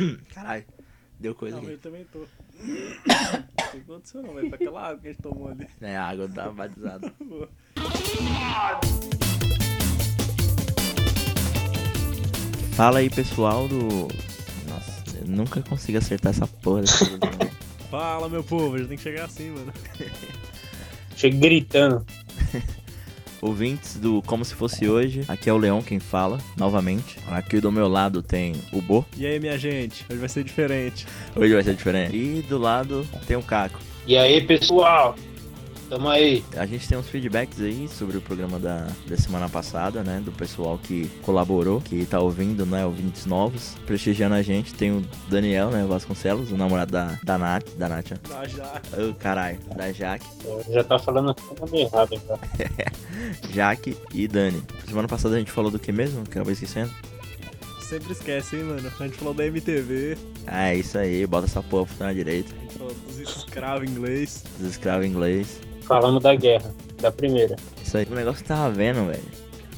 Caralho, deu coisa Não, aqui. eu também tô. Não sei o que aconteceu não, velho. Foi aquela água que a gente tomou ali. É, a água tá batizada. Fala aí, pessoal do. Nossa, eu nunca consigo acertar essa porra. Fala, meu povo, a gente tem que chegar assim, mano. Chega gritando. Ouvintes do Como Se Fosse Hoje, aqui é o Leão quem fala, novamente. Aqui do meu lado tem o Bo, E aí, minha gente? Hoje vai ser diferente. hoje vai ser diferente. E do lado tem o Caco. E aí, pessoal? Tamo aí. A gente tem uns feedbacks aí sobre o programa da, da semana passada, né? Do pessoal que colaborou, que tá ouvindo, né? Ouvintes novos, prestigiando a gente. Tem o Daniel, né? Vasconcelos, o namorado da, da Nath, da Nath, ó. Tá já. Ô, caralho, da Jaque, Já tá falando o nome errado, então. Jaque e Dani. Semana passada a gente falou do que mesmo? Acabei esquecendo. Sempre esquece, hein, mano. A gente falou da MTV, Ah, é isso aí, bota essa porra pra na direita. a gente falou dos escravos inglês. Dos escravos inglês. Falamos da guerra, da primeira. Isso aí, o negócio que tava vendo, velho.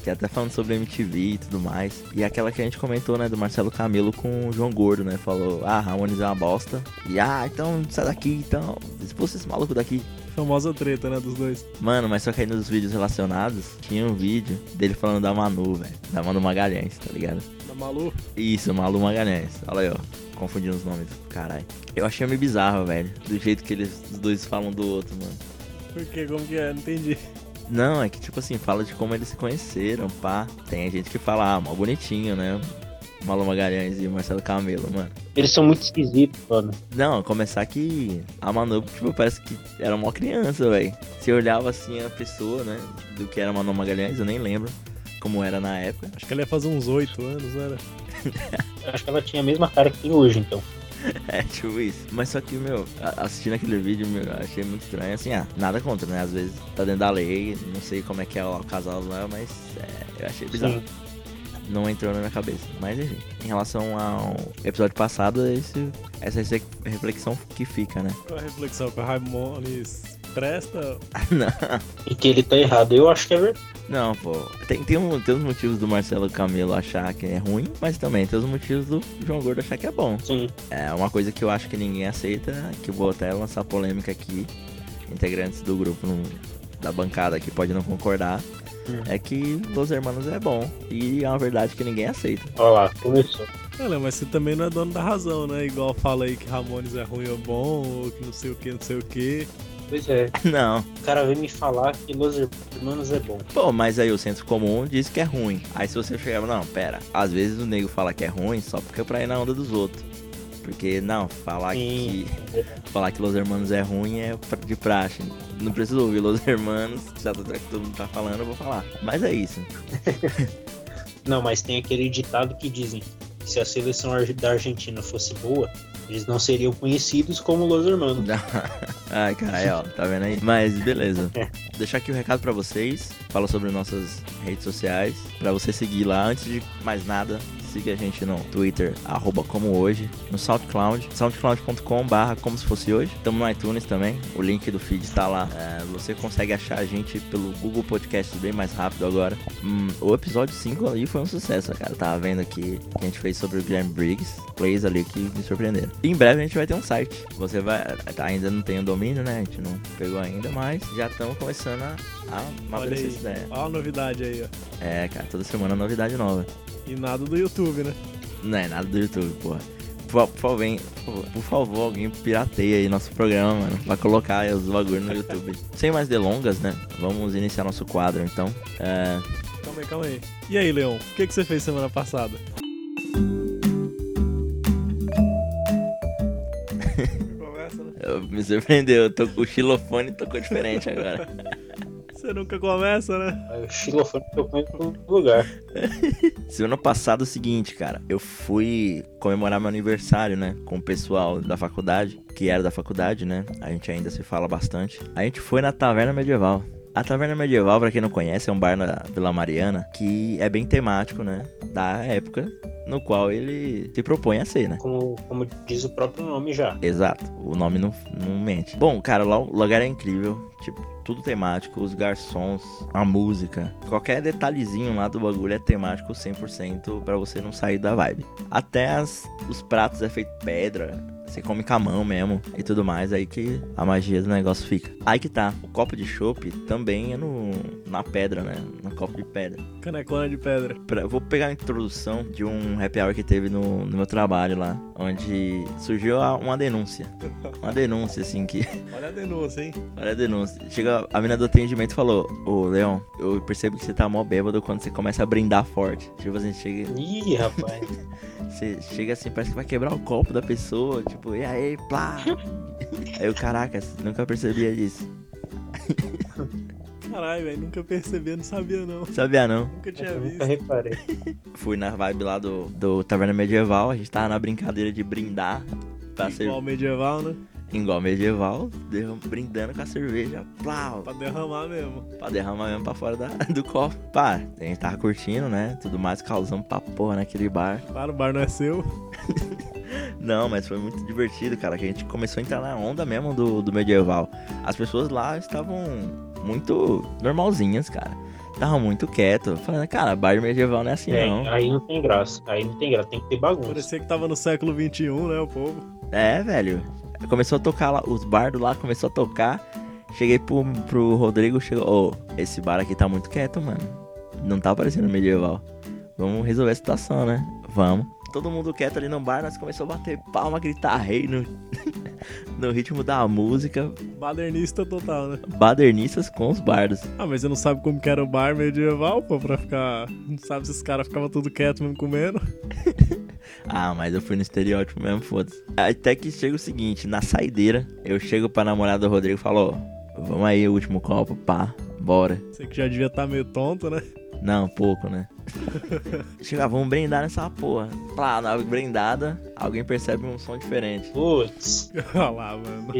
Que até falando sobre MTV e tudo mais. E aquela que a gente comentou, né, do Marcelo Camelo com o João Gordo, né? Falou, ah, Ramones é uma bosta. E ah, então sai daqui, então. Expulsa esse maluco daqui. Famosa treta, né, dos dois. Mano, mas só que aí nos vídeos relacionados, tinha um vídeo dele falando da Manu, velho. Da Manu Magalhães, tá ligado? Da Malu. Isso, Malu Magalhães. Olha aí, ó. Confundindo os nomes, caralho. Eu achei meio bizarro, velho. Do jeito que eles, os dois falam do outro, mano. Por quê? Como que é? Não entendi. Não, é que tipo assim, fala de como eles se conheceram, pá. Tem gente que fala, ah, mal bonitinho, né? Malu Magalhães e Marcelo Camelo, mano. Eles são muito esquisitos, mano. Não, começar que a Manu, tipo, parece que era uma criança, velho. Você olhava assim a pessoa, né? Do que era a Manu Magalhães, eu nem lembro como era na época. Acho que ele ia fazer uns oito anos, né? Eu acho que ela tinha a mesma cara que tem hoje, então. É, tipo isso. Mas só que, meu, assistindo aquele vídeo, meu, eu achei muito estranho. Assim, ah, nada contra, né? Às vezes tá dentro da lei, não sei como é que é o casal lá, mas é, eu achei bizarro. Sim. Não entrou na minha cabeça. Mas enfim, em relação ao episódio passado, esse, essa é a reflexão que fica, né? A reflexão que o Raimones presta? não, E que ele tá errado. Eu acho que é verdade. não, pô. Tem, tem, um, tem os motivos do Marcelo Camelo achar que é ruim, mas também tem os motivos do João Gordo achar que é bom. Sim. É uma coisa que eu acho que ninguém aceita, que eu vou até lançar polêmica aqui. Integrantes do grupo não- da bancada aqui podem não concordar. Hum. É que Los Hermanos é bom. E é uma verdade que ninguém aceita. Olha lá, começou. Olha, mas você também não é dono da razão, né? Igual fala aí que Ramones é ruim ou bom, ou que não sei o que, não sei o que. Pois é. Não. O cara veio me falar que Los Hermanos é bom. Pô, mas aí o senso comum diz que é ruim. Aí se você chegar, não, pera. Às vezes o nego fala que é ruim só porque é pra ir na onda dos outros. Porque, não, falar Sim. que falar que Los Hermanos é ruim é de praxe. Não preciso ouvir Los Hermanos, já todo mundo tá falando, eu vou falar. Mas é isso. Não, mas tem aquele ditado que dizem que se a seleção da Argentina fosse boa, eles não seriam conhecidos como Los Hermanos. Ai, caralho, ó, tá vendo aí? Mas beleza. Deixar aqui o recado pra vocês. Fala sobre nossas redes sociais. Pra você seguir lá. Antes de mais nada, siga a gente no Twitter, arroba como hoje. No SoundCloud, soundcloud.com barra como se fosse hoje. Estamos no iTunes também. O link do feed tá lá. É, você consegue achar a gente pelo Google Podcast bem mais rápido agora. Hum, o episódio 5 ali foi um sucesso, cara. Tava vendo aqui que a gente fez sobre o Guilherme Briggs. Plays ali que me surpreenderam. E em breve a gente vai ter um site. Você vai. tá, Ainda não tem o domínio, né? A gente não pegou ainda, mas já estamos começando a, a Olha amadurecer essa ideia. Olha a novidade aí, ó. É, cara, toda semana novidade nova. E nada do YouTube, né? Não é nada do YouTube, porra. Por, por por, favor, por favor, alguém pirateia aí nosso programa, mano. Pra colocar aí os bagulhos no YouTube. Sem mais delongas, né? Vamos iniciar nosso quadro, então. É, Calma aí, calma aí. E aí, Leon, o que, que você fez semana passada? Começa, né? me surpreendeu. Eu tô com o xilofone e tocou diferente agora. Você nunca começa, né? Aí O xilofone tocou em todo lugar. Semana passada é o seguinte, cara. Eu fui comemorar meu aniversário, né? Com o pessoal da faculdade, que era da faculdade, né? A gente ainda se fala bastante. A gente foi na taverna medieval. A Taverna Medieval, pra quem não conhece, é um bar na Vila Mariana que é bem temático, né? Da época no qual ele se propõe a ser, né? Como, como diz o próprio nome já. Exato, o nome não, não mente. Bom, cara, lá o lugar é incrível. Tipo, tudo temático, os garçons, a música, qualquer detalhezinho lá do bagulho é temático 100% para você não sair da vibe. Até as, os pratos é feito pedra, você come com a mão mesmo e tudo mais, aí que a magia do negócio fica. Aí que tá, o copo de chopp também é no, na pedra, né? No copo de pedra. Canecona de pedra. Pra, vou pegar a introdução de um happy hour que teve no, no meu trabalho lá, onde surgiu uma denúncia. Uma denúncia, assim, que. Olha a denúncia, hein? Olha a denúncia. Chega a menina do atendimento e falou: Ô, Leon, eu percebo que você tá mó bêbado quando você começa a brindar forte. Tipo assim, chega. Ih, rapaz. Você chega assim, parece que vai quebrar o copo da pessoa, tipo, e aí, plá. aí eu, caraca, nunca percebia disso. Caralho, velho, nunca percebi, não sabia não. Sabia não. Nunca tinha Eu visto. nunca reparei. Fui na vibe lá do, do Taverna Medieval, a gente tava na brincadeira de brindar. Pra ser Igual medieval, né? igual medieval, brindando com a cerveja, plau, Pra derramar mesmo. pra derramar mesmo pra fora da, do copo. Pá, a gente tava curtindo, né? Tudo mais, causando pra porra naquele bar. Claro, o bar não é seu. Não, mas foi muito divertido, cara. Que a gente começou a entrar na onda mesmo do, do medieval. As pessoas lá estavam muito normalzinhas, cara. Estavam muito quieto. Falando, cara, bar medieval não é assim, É, não. aí não tem graça. Aí não tem graça, tem que ter bagunça. Parecia que tava no século XXI, né, o povo. É, velho. Começou a tocar lá, os bardos lá começou a tocar. Cheguei pro, pro Rodrigo, chegou. Ô, esse bar aqui tá muito quieto, mano. Não tá parecendo medieval. Vamos resolver a situação, né? Vamos. Todo mundo quieto ali no bar, nós começamos a bater palma, gritar rei no, ritmo da música. Badernista total, né? Badernistas com os bardos. Ah, mas você não sabe como que era o bar medieval, pô, pra ficar... Não sabe se os caras ficavam tudo quieto mesmo comendo. Ah, mas eu fui no estereótipo mesmo, foda-se. Até que chega o seguinte, na saideira, eu chego pra namorada do Rodrigo e falo, ó, vamos aí, o último copo, pá, bora. Você que já devia estar meio tonto, né? Não, pouco, né? Chega, vamos brindar nessa porra. Pá, na brindada, alguém percebe um som diferente. Putz, Olha lá, mano.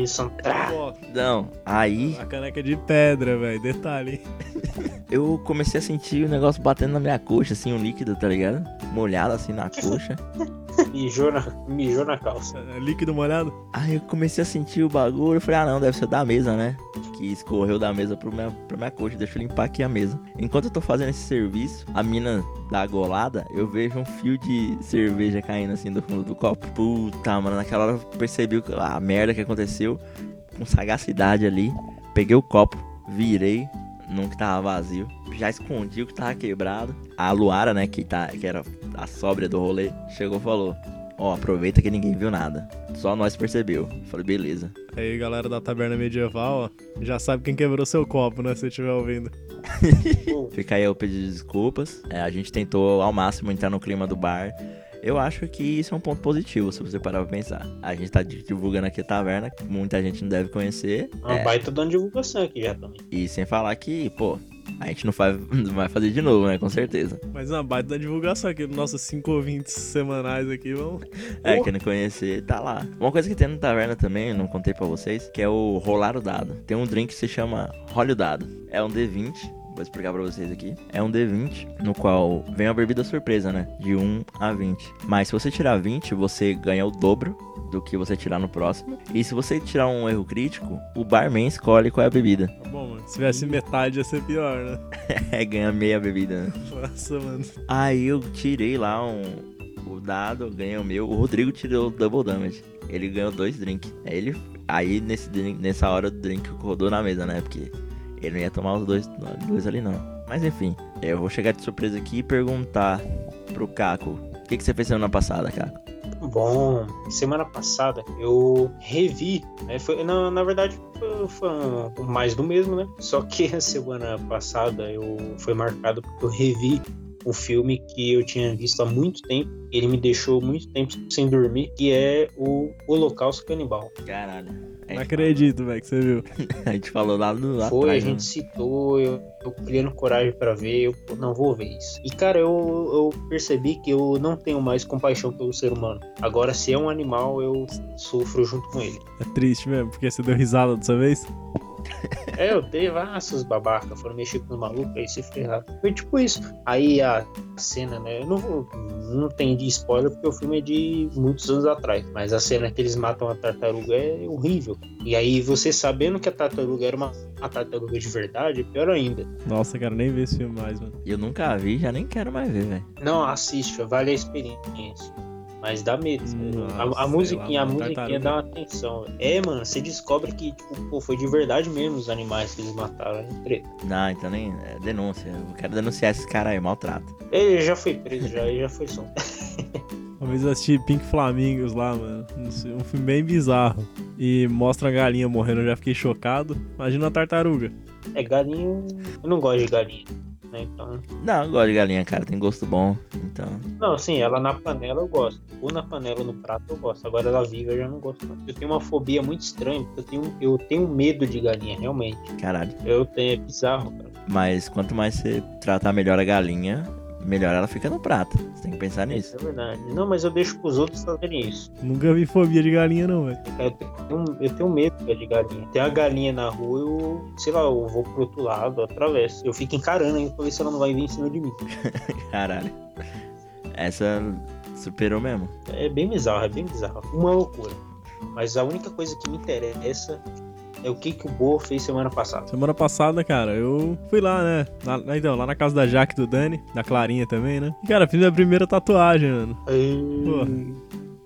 Pô, Não, aí a caneca de pedra, velho. Detalhe, hein? eu comecei a sentir o negócio batendo na minha coxa, assim, um líquido, tá ligado? Molhado assim na coxa. Mijou na, mijou na calça. É líquido molhado? Aí eu comecei a sentir o bagulho, eu falei, ah não, deve ser da mesa, né? Que escorreu da mesa pro minha, pra minha coxa, deixa eu limpar aqui a mesa. Enquanto eu tô fazendo esse serviço, a mina da golada, eu vejo um fio de cerveja caindo assim do fundo do copo. Puta, mano, naquela hora eu percebi a merda que aconteceu com sagacidade ali. Peguei o copo, virei num que tava vazio, já escondi o que tava quebrado. A Luara, né, que, tá, que era a sóbria do rolê, chegou e falou: Ó, aproveita que ninguém viu nada. Só nós percebeu. Falei, beleza. Aí, galera da taberna medieval, ó, já sabe quem quebrou seu copo, né? Se estiver ouvindo. Fica aí o pedido de desculpas. É, a gente tentou ao máximo entrar no clima do bar. Eu acho que isso é um ponto positivo, se você parar pra pensar. A gente tá divulgando aqui a taverna, que muita gente não deve conhecer. uma É, baita dando divulgação aqui já também. e sem falar que, pô, a gente não, faz, não vai fazer de novo, né? Com certeza. Mas uma baita da divulgação aqui dos nossos cinco ouvintes semanais aqui, vamos. É, quem não conhecer, tá lá. Uma coisa que tem na taverna também, não contei pra vocês, que é o rolar o dado. Tem um drink que se chama Role o Dado. É um D20, vou explicar pra vocês aqui. É um D20, no qual vem a bebida surpresa, né? De 1 a 20. Mas se você tirar 20, você ganha o dobro do que você tirar no próximo. E se você tirar um erro crítico, o barman escolhe qual é a bebida. Tá bom, mano. Se tivesse metade ia ser pior, né? É, ganha meia bebida, né? Nossa, mano. Aí eu tirei lá um, o dado, ganhei o meu. O Rodrigo tirou o double damage. Ele ganhou dois drinks. Aí ele. Aí nesse, drink- nessa hora o drink rodou na mesa, né? Porque ele não ia tomar os dois, dois ali não. Mas enfim, eu vou chegar de surpresa aqui e perguntar pro Caco. O que, que você fez semana passada, Caco? Bom, semana passada eu revi, né? Foi, na, na verdade foi, foi mais do mesmo, né? Só que a semana passada eu foi marcado porque eu revi um filme que eu tinha visto há muito tempo. Ele me deixou muito tempo sem dormir, que é o Holocausto Canibal. Caralho. Não acredito, velho, que você viu. A gente falou lá no lá Foi, a atrás, né? gente citou, eu, eu criando coragem pra ver, eu não vou ver isso. E cara, eu, eu percebi que eu não tenho mais compaixão pelo ser humano. Agora, se é um animal, eu sofro junto com ele. É triste mesmo, porque você deu risada dessa vez. É, eu tenho, ah, seus babacas, foram mexer com os malucos, aí se ferraram. Foi tipo isso. Aí a cena, né? Eu não vou. Não tem de spoiler porque o filme é de muitos anos atrás. Mas a cena que eles matam a tartaruga é horrível. E aí você sabendo que a tartaruga era uma, uma tartaruga de verdade, é pior ainda. Nossa, cara, nem ver esse filme mais, mano. Eu nunca vi, já nem quero mais ver, velho. Não, assiste, vale a experiência. Mas dá medo. Nossa, a, a musiquinha, lá, a uma musiquinha dá uma atenção. É, mano, você descobre que, tipo, pô, foi de verdade mesmo os animais que eles mataram. É treta. Não, então nem. É denúncia. Eu quero denunciar esses caras aí, maltrato. Ele já foi preso, já, ele já foi solto. Uma vez eu assisti Pink Flamingos lá, mano. Um filme bem bizarro. E mostra a galinha morrendo, eu já fiquei chocado. Imagina a tartaruga. É, galinha. Eu não gosto de galinha. Né? Então. Não, eu gosto de galinha, cara. Tem gosto bom. Então. Não, assim, ela na panela eu gosto. Ou na panela ou no prato eu gosto. Agora ela viva eu já não gosto. Não. Eu tenho uma fobia muito estranha, porque eu tenho, eu tenho medo de galinha, realmente. Caralho. Eu tenho, é bizarro, cara. Mas quanto mais você tratar melhor a galinha, melhor ela fica no prato. Você tem que pensar nisso. Isso é verdade. Não, mas eu deixo pros outros fazerem isso. Nunca vi fobia de galinha, não, velho. Eu tenho, eu tenho medo de galinha. Tem uma galinha na rua, eu, sei lá, eu vou pro outro lado, eu atravesso. Eu fico encarando ainda pra ver se ela não vai vir em cima de mim. Caralho. Essa superou mesmo. É bem bizarro, é bem bizarro. Uma loucura. Mas a única coisa que me interessa é o que, que o Boa fez semana passada. Semana passada, cara, eu fui lá, né? Na- então, lá na casa da Jaque e do Dani, da Clarinha também, né? E, cara, fiz minha primeira tatuagem, mano.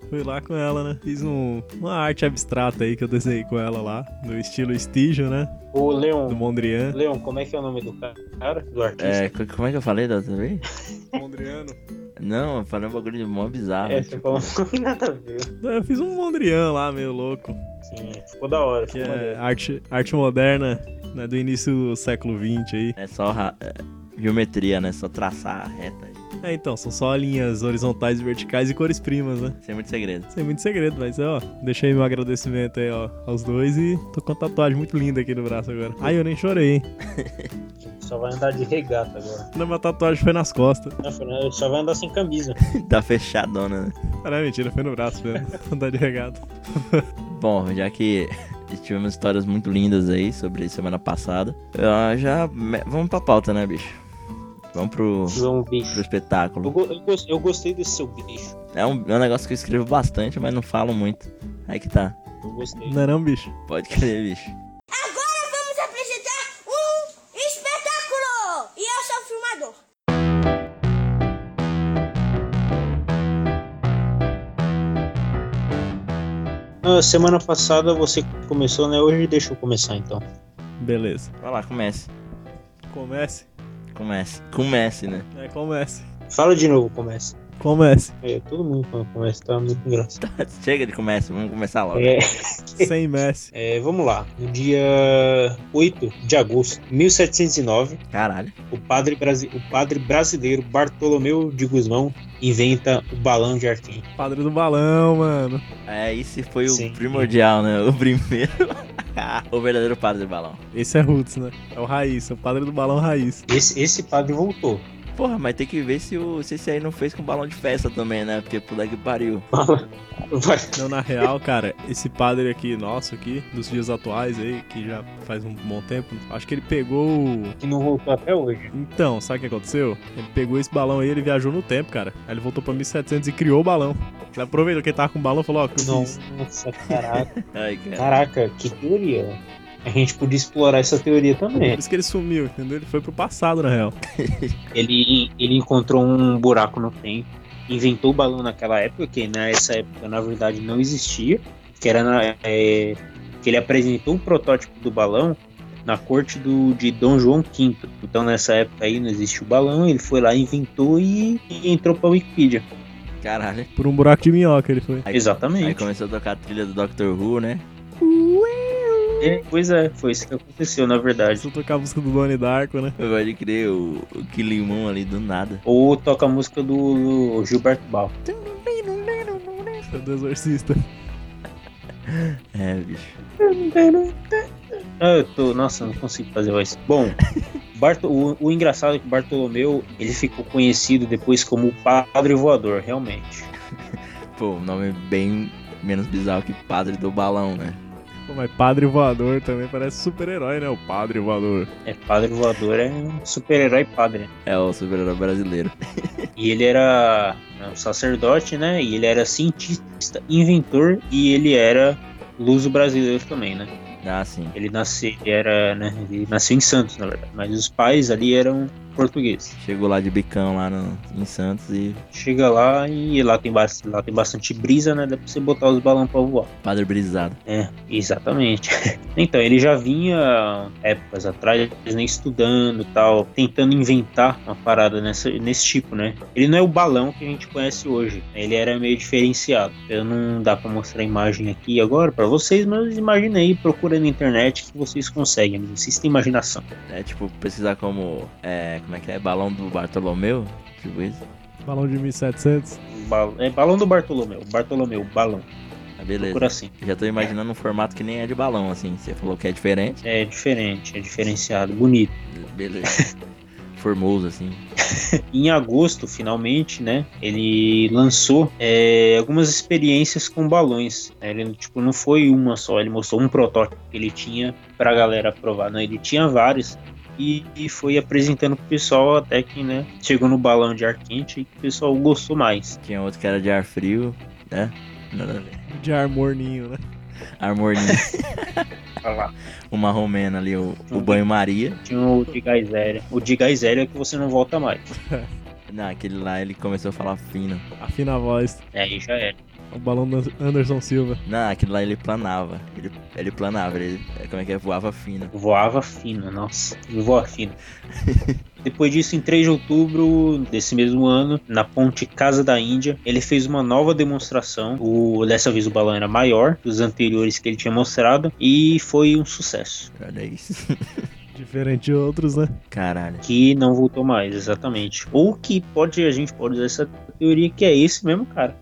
Fui lá com ela, né? Fiz um, uma arte abstrata aí que eu desenhei com ela lá, no estilo estígio, né? Do Leon, Mondrian. Leon, como é que é o nome do cara? Do artista? É, co- como é que eu falei da outra vez? Mondriano. Não, eu falei um bagulho de mó bizarro. É, você falou não tem nada a ver. Eu fiz um Mondrian lá, meio louco. Sim, ficou da hora. Que é arte, arte moderna, né? Do início do século XX aí. É só ra- é, geometria, né? Só traçar a reta. É, então, são só linhas horizontais e verticais e cores primas, né? Sem muito segredo. Sem muito segredo, mas ó, deixei meu agradecimento aí, ó, aos dois e tô com uma tatuagem muito linda aqui no braço agora. Ai, eu nem chorei, hein? Só vai andar de regata agora. Não, minha tatuagem foi nas costas. Não, Fernando, Só vai andar sem camisa. tá fechadona, né? Ah, não, mentira, foi no braço mesmo. Andar de regata. Bom, já que tivemos histórias muito lindas aí sobre semana passada, eu já. Vamos pra pauta, né, bicho? Vamos pro, pro. Eu, espetáculo. eu gos- eu gostei desse seu bicho. É um, é um negócio que eu escrevo bastante, mas não falo muito. Aí que tá. Eu gostei. Não é não, bicho? Pode crer, bicho. Agora vamos apresentar um espetáculo! E eu sou o filmador. Ah, semana passada você começou, né? Hoje deixa eu começar então. Beleza. Vai lá, comece. Comece. Comece. Comece, né? É, comece. Fala de novo, começa. Comece. É, todo mundo quando começa, tá muito engraçado. Chega de comece, vamos começar logo. É, Sem Messi. é, vamos lá. No dia 8 de agosto de 1709, Caralho. o padre, brasi- o padre brasileiro Bartolomeu de Guzmão inventa o balão de arquim. Padre do balão, mano. É, esse foi o Sim. primordial, né? O primeiro. o verdadeiro padre do balão. Esse é Roots, né? É o Raiz, é o padre do balão Raiz. Esse, esse padre voltou. Porra, mas tem que ver se, o, se esse aí não fez com balão de festa também, né? Porque puta que pariu. Não, na real, cara, esse padre aqui, nosso aqui, dos dias atuais aí, que já faz um bom tempo, acho que ele pegou. o- Que não voltou até hoje. Então, sabe o que aconteceu? Ele pegou esse balão aí, ele viajou no tempo, cara. Aí ele voltou pra 1700 e criou o balão. Ele aproveitou que ele tava com o balão e falou: Ó, que eu fiz. Nossa, caraca. Ai, cara. Caraca, que teoria. A gente podia explorar essa teoria Por também. isso que ele sumiu, entendeu? Ele foi pro passado, na real. Ele, ele encontrou um buraco no tempo, inventou o balão naquela época, que nessa época na verdade não existia, que era na- é, que ele apresentou o protótipo do balão na corte do, de Dom João V. Então nessa época aí não existia o balão, ele foi lá, inventou e, e entrou pra Wikipedia. Caralho. Por um buraco de minhoca ele foi. Aí, aí Exatamente. começou a tocar a trilha do Doctor Who, né? É, pois é, foi isso que aconteceu na verdade. Só tocar a música do Donnie Darko, né? Pode crer, o, o Kilimon ali do nada. Ou toca a música do Gilberto Bal. É do Exorcista. É, bicho. Ah, eu tô. Nossa, não consigo fazer voz. Bom, Barto- o, o engraçado é que o Bartolomeu ele ficou conhecido depois como o Padre Voador, realmente. Pô, o nome é bem menos bizarro que Padre do Balão, né? Pô, mas Padre Voador também parece super-herói, né? O Padre Voador. É, Padre Voador é um super-herói padre. É o super-herói brasileiro. E ele era um sacerdote, né? E ele era cientista, inventor e ele era luso brasileiro também, né? Ah, sim. Ele nasceu, ele era, né? Ele nasceu em Santos, na verdade. Mas os pais ali eram portugueses. Chegou lá de bicão lá no, em Santos e Chega lá e lá tem, lá tem bastante brisa, né? Dá pra você botar os balões pra voar. padre brisado. É, exatamente. então, ele já vinha épocas atrás, né, estudando e tal, tentando inventar uma parada nessa, nesse tipo, né? Ele não é o balão que a gente conhece hoje. Ele era meio diferenciado. Eu não dá pra mostrar a imagem aqui agora pra vocês, mas imagina aí, procura na internet que vocês conseguem. Vocês têm imaginação. É tipo, pesquisar como. É, como é que é? Balão do Bartolomeu? Tipo isso. Balão de 1700. Bal- É balão do Bartolomeu. Bartolomeu, balão. Ah, beleza. Procura assim. Já tô imaginando um formato que nem é de balão, assim. Você falou que é diferente. É diferente, é diferenciado, bonito. Beleza. Formoso, assim. Em agosto, finalmente, né, ele lançou é, algumas experiências com balões. né, Ele tipo não foi uma só, ele mostrou um protótipo que ele tinha pra galera provar. Não, ele tinha vários e, e foi apresentando pro pessoal até que, né, chegou no balão de ar quente e que o pessoal gostou mais. Tinha outro que era de ar frio, né? Nada a ver. De ar morninho, né? Armorninho. Olha lá. Uma romena ali, o, o banho-maria. Tinha o de gás hélio. O de gás hélio é que você não volta mais. Não, aquele lá ele começou a falar fino. Afina a voz. É, aí já era. O balão do Anderson Silva. Não, aquele lá ele planava. Ele, ele planava, ele. Como é que é? Voava fino. Voava fino, nossa, voa fino. Depois disso, em 3 de outubro desse mesmo ano, na ponte Casa da Índia, ele fez uma nova demonstração. O, dessa vez o balão era maior que os anteriores que ele tinha mostrado e foi um sucesso. Olha isso. Diferente de outros, né? Caralho. Que não voltou mais, exatamente. Ou que pode, a gente pode usar essa teoria que é esse mesmo cara.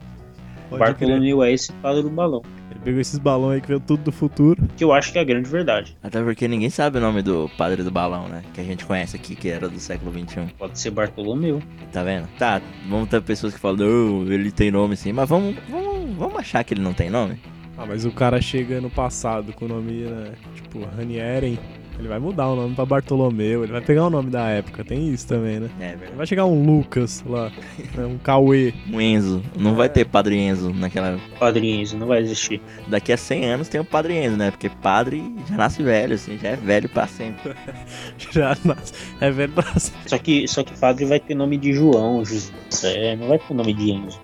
Pode crer. Bartolomeu é esse padre do balão. Ele pegou esses balões aí que veio tudo do futuro. Que eu acho que é a grande verdade. Até porque ninguém sabe o nome do padre do balão, né? Que a gente conhece aqui, que era do século XXI. Pode ser Bartolomeu. Tá vendo? Tá, vamos ter pessoas que falam, não, ele tem nome sim, mas vamos, vamos, vamos achar que ele não tem nome? Ah, mas o cara chega no passado com o nome, né? Tipo, Ranieren. Ele vai mudar o nome pra Bartolomeu. Ele vai pegar o nome da época. Tem isso também, né? É verdade. vai chegar um Lucas lá. né, um Cauê. Um Enzo. Não vai ter padre Enzo naquela. Padre Enzo, não vai existir. Daqui a 100 anos tem o padre Enzo, né? Porque padre já nasce velho, assim, já é velho pra sempre. Já nasce. É velho pra sempre. Só que, só que padre vai ter nome de João, José, não vai ter nome de Enzo.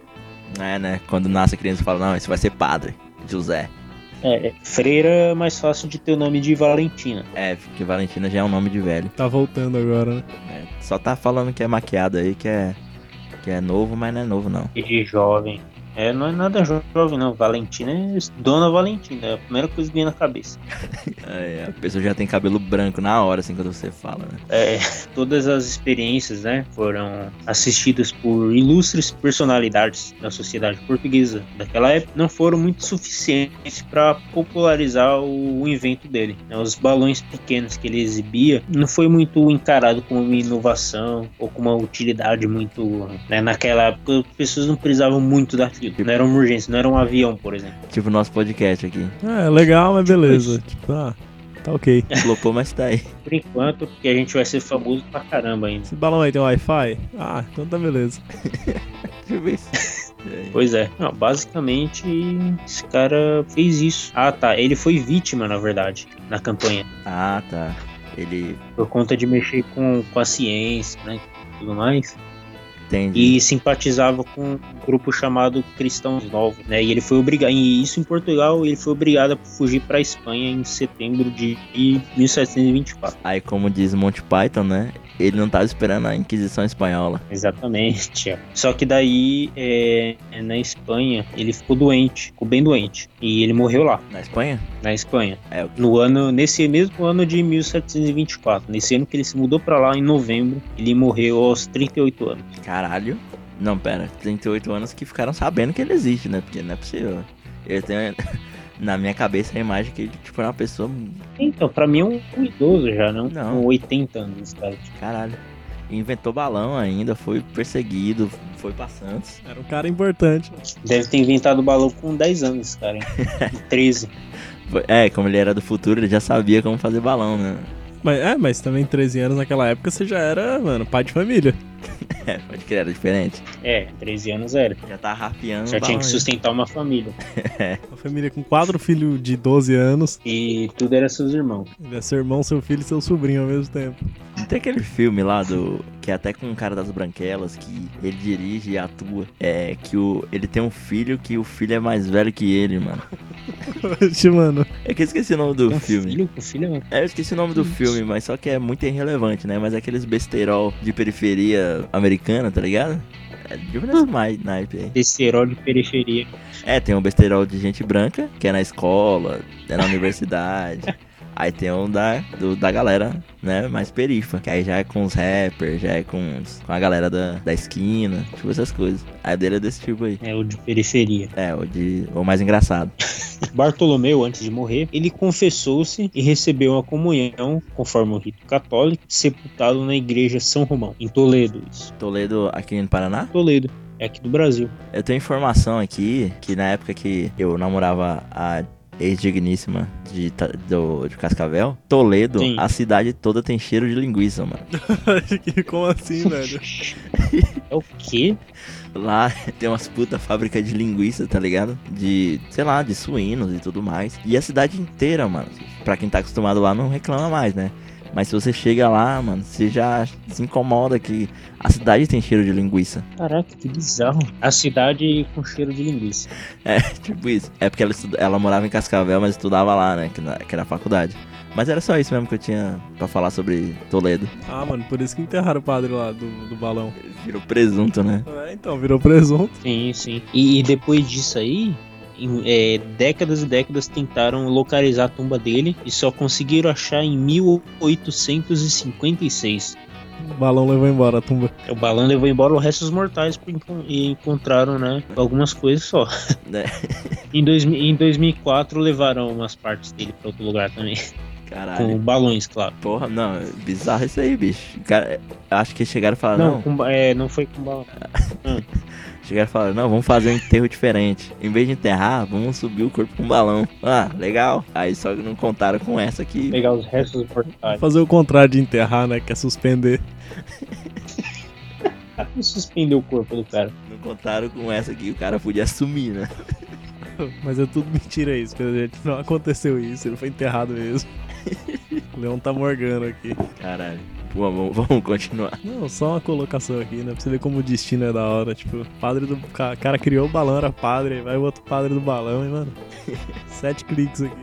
É, né? Quando nasce a criança fala, não, esse vai ser padre. José. É, é, freira é mais fácil de ter o nome de Valentina. É, porque Valentina já é um nome de velho. Tá voltando agora, né? É, só tá falando que é maquiado aí, que é. Que é novo, mas não é novo não. E de jovem. É, não é nada jo- jovem, não. Valentina é Dona Valentina. É a primeira coisa que vem na cabeça. É, a pessoa já tem cabelo branco na hora, assim, quando você fala, né? É, todas as experiências, né, foram assistidas por ilustres personalidades da sociedade portuguesa daquela época, não foram muito suficientes para popularizar o, o invento dele. né. Os balões pequenos que ele exibia não foi muito encarado como uma inovação ou como uma utilidade muito, né, naquela época as pessoas não precisavam muito daquilo, não era uma urgência, não era um avião, por exemplo. Tipo o nosso podcast aqui. É, legal, mas beleza. isso. Tipo, ah, tá ok. Flopou, mas tá aí. Por enquanto, porque a gente vai ser famoso pra caramba ainda. Esse balão aí tem Wi-Fi? Ah, então tá beleza. Deixa eu ver se. Pois é. Não, basicamente, esse cara fez isso. Ah, tá. Ele foi vítima, na verdade, na campanha. Ah, tá. Ele Por conta de mexer com, com a ciência, né? e Tudo mais. Entende. E simpatizava com um grupo chamado Cristãos Novos, né? E ele foi obrigado. E isso em Portugal, ele foi obrigado a fugir para Espanha em setembro de 1724. Aí, como diz Monty Python, né? Ele não tava esperando a Inquisição Espanhola. Exatamente. Só que daí, é, na Espanha, ele ficou doente, ficou bem doente. E ele morreu lá, Na Espanha? na Espanha. É, no ano nesse mesmo ano de 1724 nesse ano que ele se mudou pra lá em novembro ele morreu aos 38 anos caralho. Não, pera. 38 anos que ficaram sabendo que ele existe, né? Porque não é possível. Ele tem na minha cabeça a imagem que ele tipo, é uma pessoa. então pra mim é um, um idoso já não, Não. com 80 anos cara. Caralho. Inventou balão ainda, foi perseguido, foi pra Santos. Era um cara importante. deve ter inventado o balão com 10 anos cara hein? 13 É, como ele era do futuro, ele já sabia como fazer balão, né? Mas, é, mas também 13 anos naquela época você já era, mano, pai de família. É, pode crer, era diferente. É, 13 anos era. Já tá rapeando. Já tinha que sustentar uma família. Uma família com quatro filhos de 12 anos. E tudo era seus irmãos. Ele é seu irmão, seu filho e seu sobrinho ao mesmo tempo. Tem aquele filme lá do. Que é até com um cara das branquelas, que ele dirige e atua. É que o, ele tem um filho que o filho é mais velho que ele, mano. Oxe, mano. É que eu esqueci o nome do um filme. filho, o filho é É, eu esqueci o nome do filme, mas só que é muito irrelevante, né? Mas é aqueles besterol de periferia americana, tá ligado? É de nesse mais naipe aí. besterol de periferia. É, tem um besterol de gente branca, que é na escola, é na universidade. Aí tem um da, do- da galera, né, mais perifa, que aí já é com os rappers, já é com, os- com a galera da, da esquina, tipo essas coisas. Aí o dele é desse tipo aí. É o de periferia. É, o de. O mais engraçado. Bartolomeu, antes de morrer, ele confessou-se e recebeu a comunhão, conforme o rito católico, sepultado na igreja São Romão, em Toledo. Isso. Toledo aqui no Paraná? Toledo, é aqui do Brasil. Eu tenho informação aqui que na época que eu namorava a ex-digníssima de, do, de Cascavel, Toledo, Sim. a cidade toda tem cheiro de linguiça, mano. Como assim, velho? É o quê? Lá tem umas puta fábrica de linguiça, tá ligado? De, sei lá, de suínos e tudo mais. E a cidade inteira, mano. Pra quem tá acostumado lá, não reclama mais, né? Mas se você chega lá, mano, você já se incomoda que a cidade tem cheiro de linguiça. Caraca, que bizarro. A cidade com cheiro de linguiça. É, tipo isso. É porque ela, estuda- ela morava em Cascavel, mas estudava lá, né? Que, na- que era a faculdade. Mas era só isso mesmo que eu tinha pra falar sobre Toledo. Ah, mano, por isso que enterraram o padre lá do, do balão. Virou presunto, né? É, então, virou presunto. Sim, sim. E, e depois disso aí, em, é, décadas e décadas tentaram localizar a tumba dele e só conseguiram achar em 1856. O balão levou embora a tumba. O balão levou embora os restos mortais por encon- e encontraram, né, algumas coisas só. né? Em, dois, em 2004 levaram umas partes dele para outro lugar também, com Caralho. balões, claro. Porra, não, é bizarro isso aí, bicho. Cara, eu acho que chegaram e falaram, Não, não, com é, não foi com balão. chegaram e falaram, não, vamos fazer um enterro diferente. Em vez de enterrar, vamos subir o corpo com um balão. Ah, legal. Aí só que não contaram com essa aqui. Pegar os restos mortais. Fazer o contrário de enterrar, né? Que é suspender. Suspender o corpo do cara. Não contaram com essa aqui, o cara podia sumir, né? Mas é tudo mentira isso, pelo jeito. Não aconteceu isso, ele foi enterrado mesmo. O Leão tá morgando aqui. Caralho. Pô, vamos, vamos continuar. Não, só uma colocação aqui, né? Pra você ver como o destino é da hora. Tipo, padre do. ca- cara criou o balão, era padre, aí vai o outro padre do balão, e, mano. Sete cliques aqui.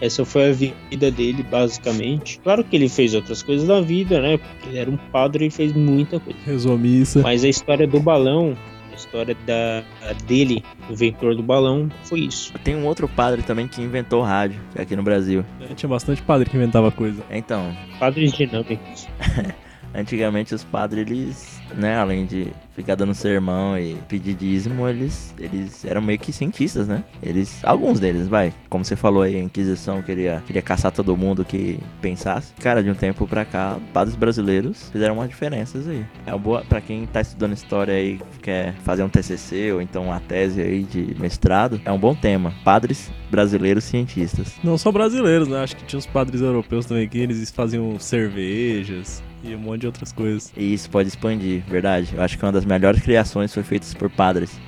Essa foi a vida dele, basicamente. Claro que ele fez outras coisas da vida, né? Porque ele era um padre e fez muita coisa. Resumissa. Mas a história do balão, a história da dele, o inventor do balão, foi isso. Tem um outro padre também que inventou rádio, é aqui no Brasil. Tinha bastante padre que inventava coisa. Então, Padres dinâmicos. antigamente os padres, eles, né, além de ficar dando sermão e pedir dízimo, eles, eles eram meio que cientistas, né? Eles, alguns deles, vai, como você falou aí, a Inquisição queria, queria caçar todo mundo que pensasse. Cara, de um tempo pra cá, padres brasileiros fizeram umas diferenças aí. É boa, pra quem tá estudando história aí, quer fazer um TCC ou então uma tese aí de mestrado, é um bom tema. Padres brasileiros cientistas. Não só brasileiros, né? Acho que tinha uns padres europeus também que eles faziam cervejas e um monte de outras coisas. E isso pode expandir, verdade. Eu acho que uma das melhores criações foi feita por padres.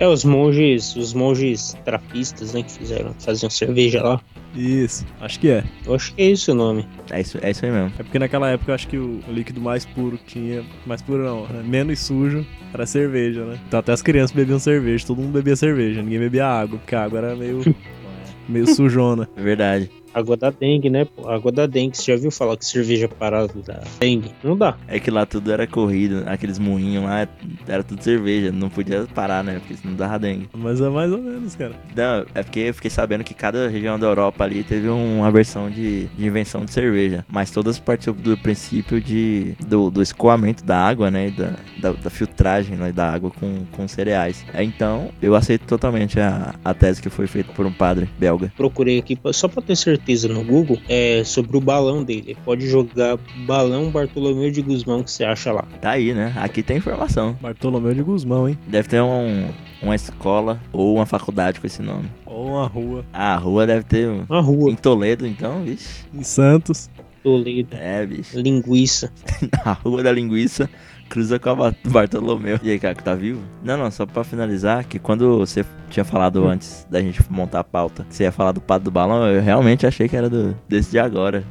É, os monges, os monges trapistas, né, que fizeram, faziam cerveja lá. Isso, acho que é. Eu acho que é esse o nome. É isso, é isso aí mesmo. É porque naquela época eu acho que o líquido mais puro que tinha. Mais puro não, né? menos sujo era cerveja, né? Então até as crianças bebiam cerveja, todo mundo bebia cerveja, ninguém bebia água, porque a água era meio. meio sujona. É verdade. Água da dengue, né? pô? Água da dengue. Você já viu falar que cerveja parada da dengue? Não dá. É que lá tudo era corrido, aqueles murrinhos lá, era tudo cerveja, não podia parar, né? Porque senão dava dengue. Mas é mais ou menos, cara. Não, é porque eu fiquei sabendo que cada região da Europa ali teve uma versão de, de invenção de cerveja. Mas todas partiam do princípio de, do, do escoamento da água, né? e Da, da, da filtragem né, da água com, com cereais. É, Então, eu aceito totalmente a, a tese que foi feita por um padre belga. Procurei aqui só pra ter certeza no Google é sobre o balão dele. Pode jogar balão Bartolomeu de Guzmão que você acha lá. Tá aí, né? Aqui tem informação. Bartolomeu de Guzmão, hein? Deve ter um, uma escola ou uma faculdade com esse nome. Ou uma rua. A rua deve ter um... Uma rua, Em Toledo, então, vixe. Em Santos. Toledo, É, bicho. linguiça. A rua da linguiça cruza com a Ba- Bartolomeu. E aí, Caco, tá vivo? Não, não, só pra finalizar, que quando você tinha falado antes da gente montar a pauta, que você ia falar do padre do balão, eu realmente achei que era do, desse de agora.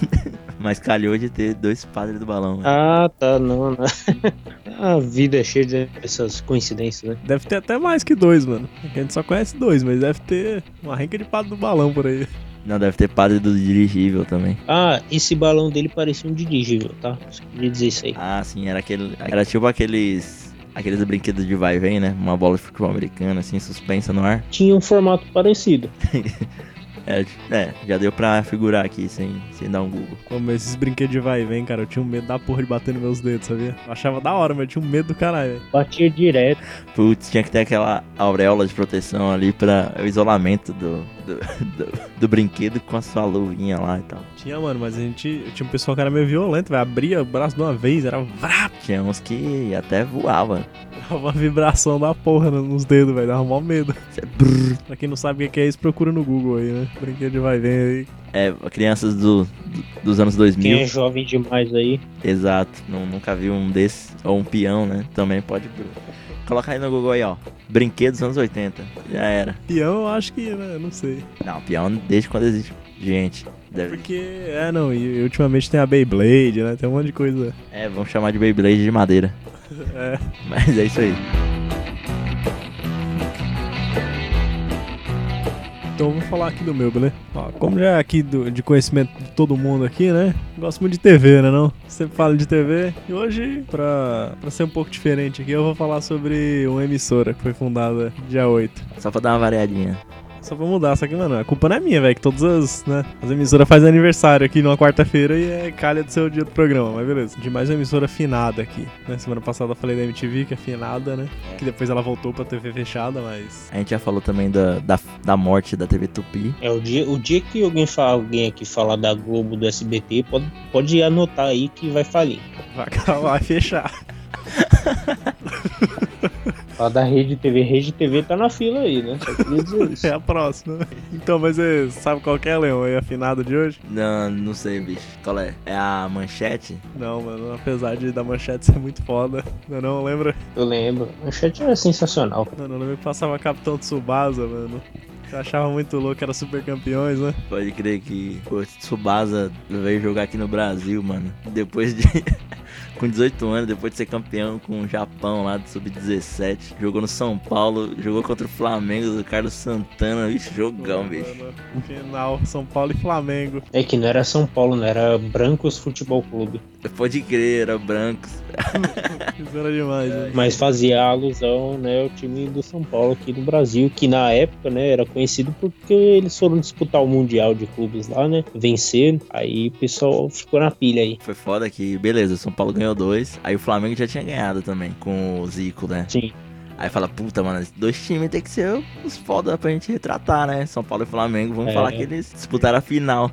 Mas calhou de ter dois padres do balão. né? Ah, tá, não, não. A vida é cheia dessas coincidências, né? Deve ter até mais que dois, mano. A gente só conhece dois, mas deve ter uma renca de padre do balão por aí. Não, deve ter padre do dirigível também. Ah, esse balão dele parecia um dirigível, tá? Só queria dizer isso aí. Ah, sim, era aquele. Era tipo aqueles. Aqueles brinquedos de vai e vem, né? Uma bola de futebol americano, assim, suspensa no ar. Tinha um formato parecido. É, é, já deu pra figurar aqui sem, sem dar um Google. Como esses brinquedos de vai e vem, cara, eu tinha um medo da porra de bater nos meus dedos, sabia? Eu achava da hora, mas eu tinha um medo do caralho. Batia direto. Putz, tinha que ter aquela auréola de proteção ali pra o isolamento do, do, do, do brinquedo com a sua luvinha lá e tal. Tinha, mano, mas a gente. Tinha um pessoal que era meio violento, velho. Abria o braço de uma vez, era vrap, Tinha uns que até voava. dava uma vibração da porra no- nos dedos, velho. Dava mó medo. Brrr. Pra quem não sabe o que é isso, procura no Google aí, né? Brinquedo de vai vem aí. É, crianças do, do- dos anos Quem 2000. é jovem demais aí. Exato, não, nunca vi um desses. Ou um peão, né? Também pode. Colocar aí no Google aí, ó. Brinquedos dos anos 80. Já era. Peão, eu acho que, né? Não sei. Não, peão desde quando existe gente. Deve... Porque, é, não, e ultimamente tem a Beyblade, né? Tem um monte de coisa. É, vamos chamar de Beyblade de madeira. É. Mas é isso aí. Então eu vou falar aqui do meu, beleza? Ó, como já é aqui do- de conhecimento de todo mundo aqui, né? Gosto muito de TV, né não? Sempre falo de TV. E hoje, pra, pra ser um pouco diferente aqui, eu vou falar sobre uma emissora que foi fundada dia 8. Só pra dar uma variadinha. Só pra mudar, só que, mano, a culpa não é minha, velho. Que todas as, né, as emissoras fazem aniversário aqui numa quarta-feira e é calha do seu dia do programa, mas beleza. De mais uma emissora finada aqui, né? Semana passada eu falei da MTV, que é finada, né? Que depois ela voltou pra TV fechada, mas. A gente já falou também da, da, da morte da TV Tupi. É o dia, o dia que alguém, fala, alguém aqui falar da Globo do SBT, pode, pode anotar aí que vai falir. Vai acabar, vai fechar. Falar da Rede TV, Rede TV tá na fila aí, né? Só queria dizer isso. É a próxima. Então, mas você sabe qual que é, Leão? Aí a finada de hoje? Não, não sei, bicho. Qual é? É a manchete? Não, mano, apesar de da manchete ser muito foda. Não, não lembra? Eu lembro. Chat era sensacional. Não, não lembro que passava Capitão Tsubasa, mano. Eu achava muito louco, era super campeões, né? Pode crer que o Tsubasa veio jogar aqui no Brasil, mano. Depois de. com 18 anos, depois de ser campeão com o Japão lá de sub-17. Jogou no São Paulo, jogou contra o Flamengo do Carlos Santana. Vixe, jogão, bicho. Mano, Final, São Paulo e Flamengo. É que não era São Paulo, não era Brancos Futebol Clube. Pode crer, era brancos. Isso era demais, né? Mas fazia alusão, né, ao time do São Paulo aqui no Brasil, que na época, né, era conhecido porque eles foram disputar o Mundial de Clubes lá, né? Venceram. Aí o pessoal ficou na pilha aí. Foi foda que, beleza, o São Paulo ganhou dois. Aí o Flamengo já tinha ganhado também, com o Zico, né? Sim. Aí fala, puta, mano, esses dois times tem que ser os foda pra gente retratar, né? São Paulo e Flamengo, vamos É. falar que eles disputaram a final.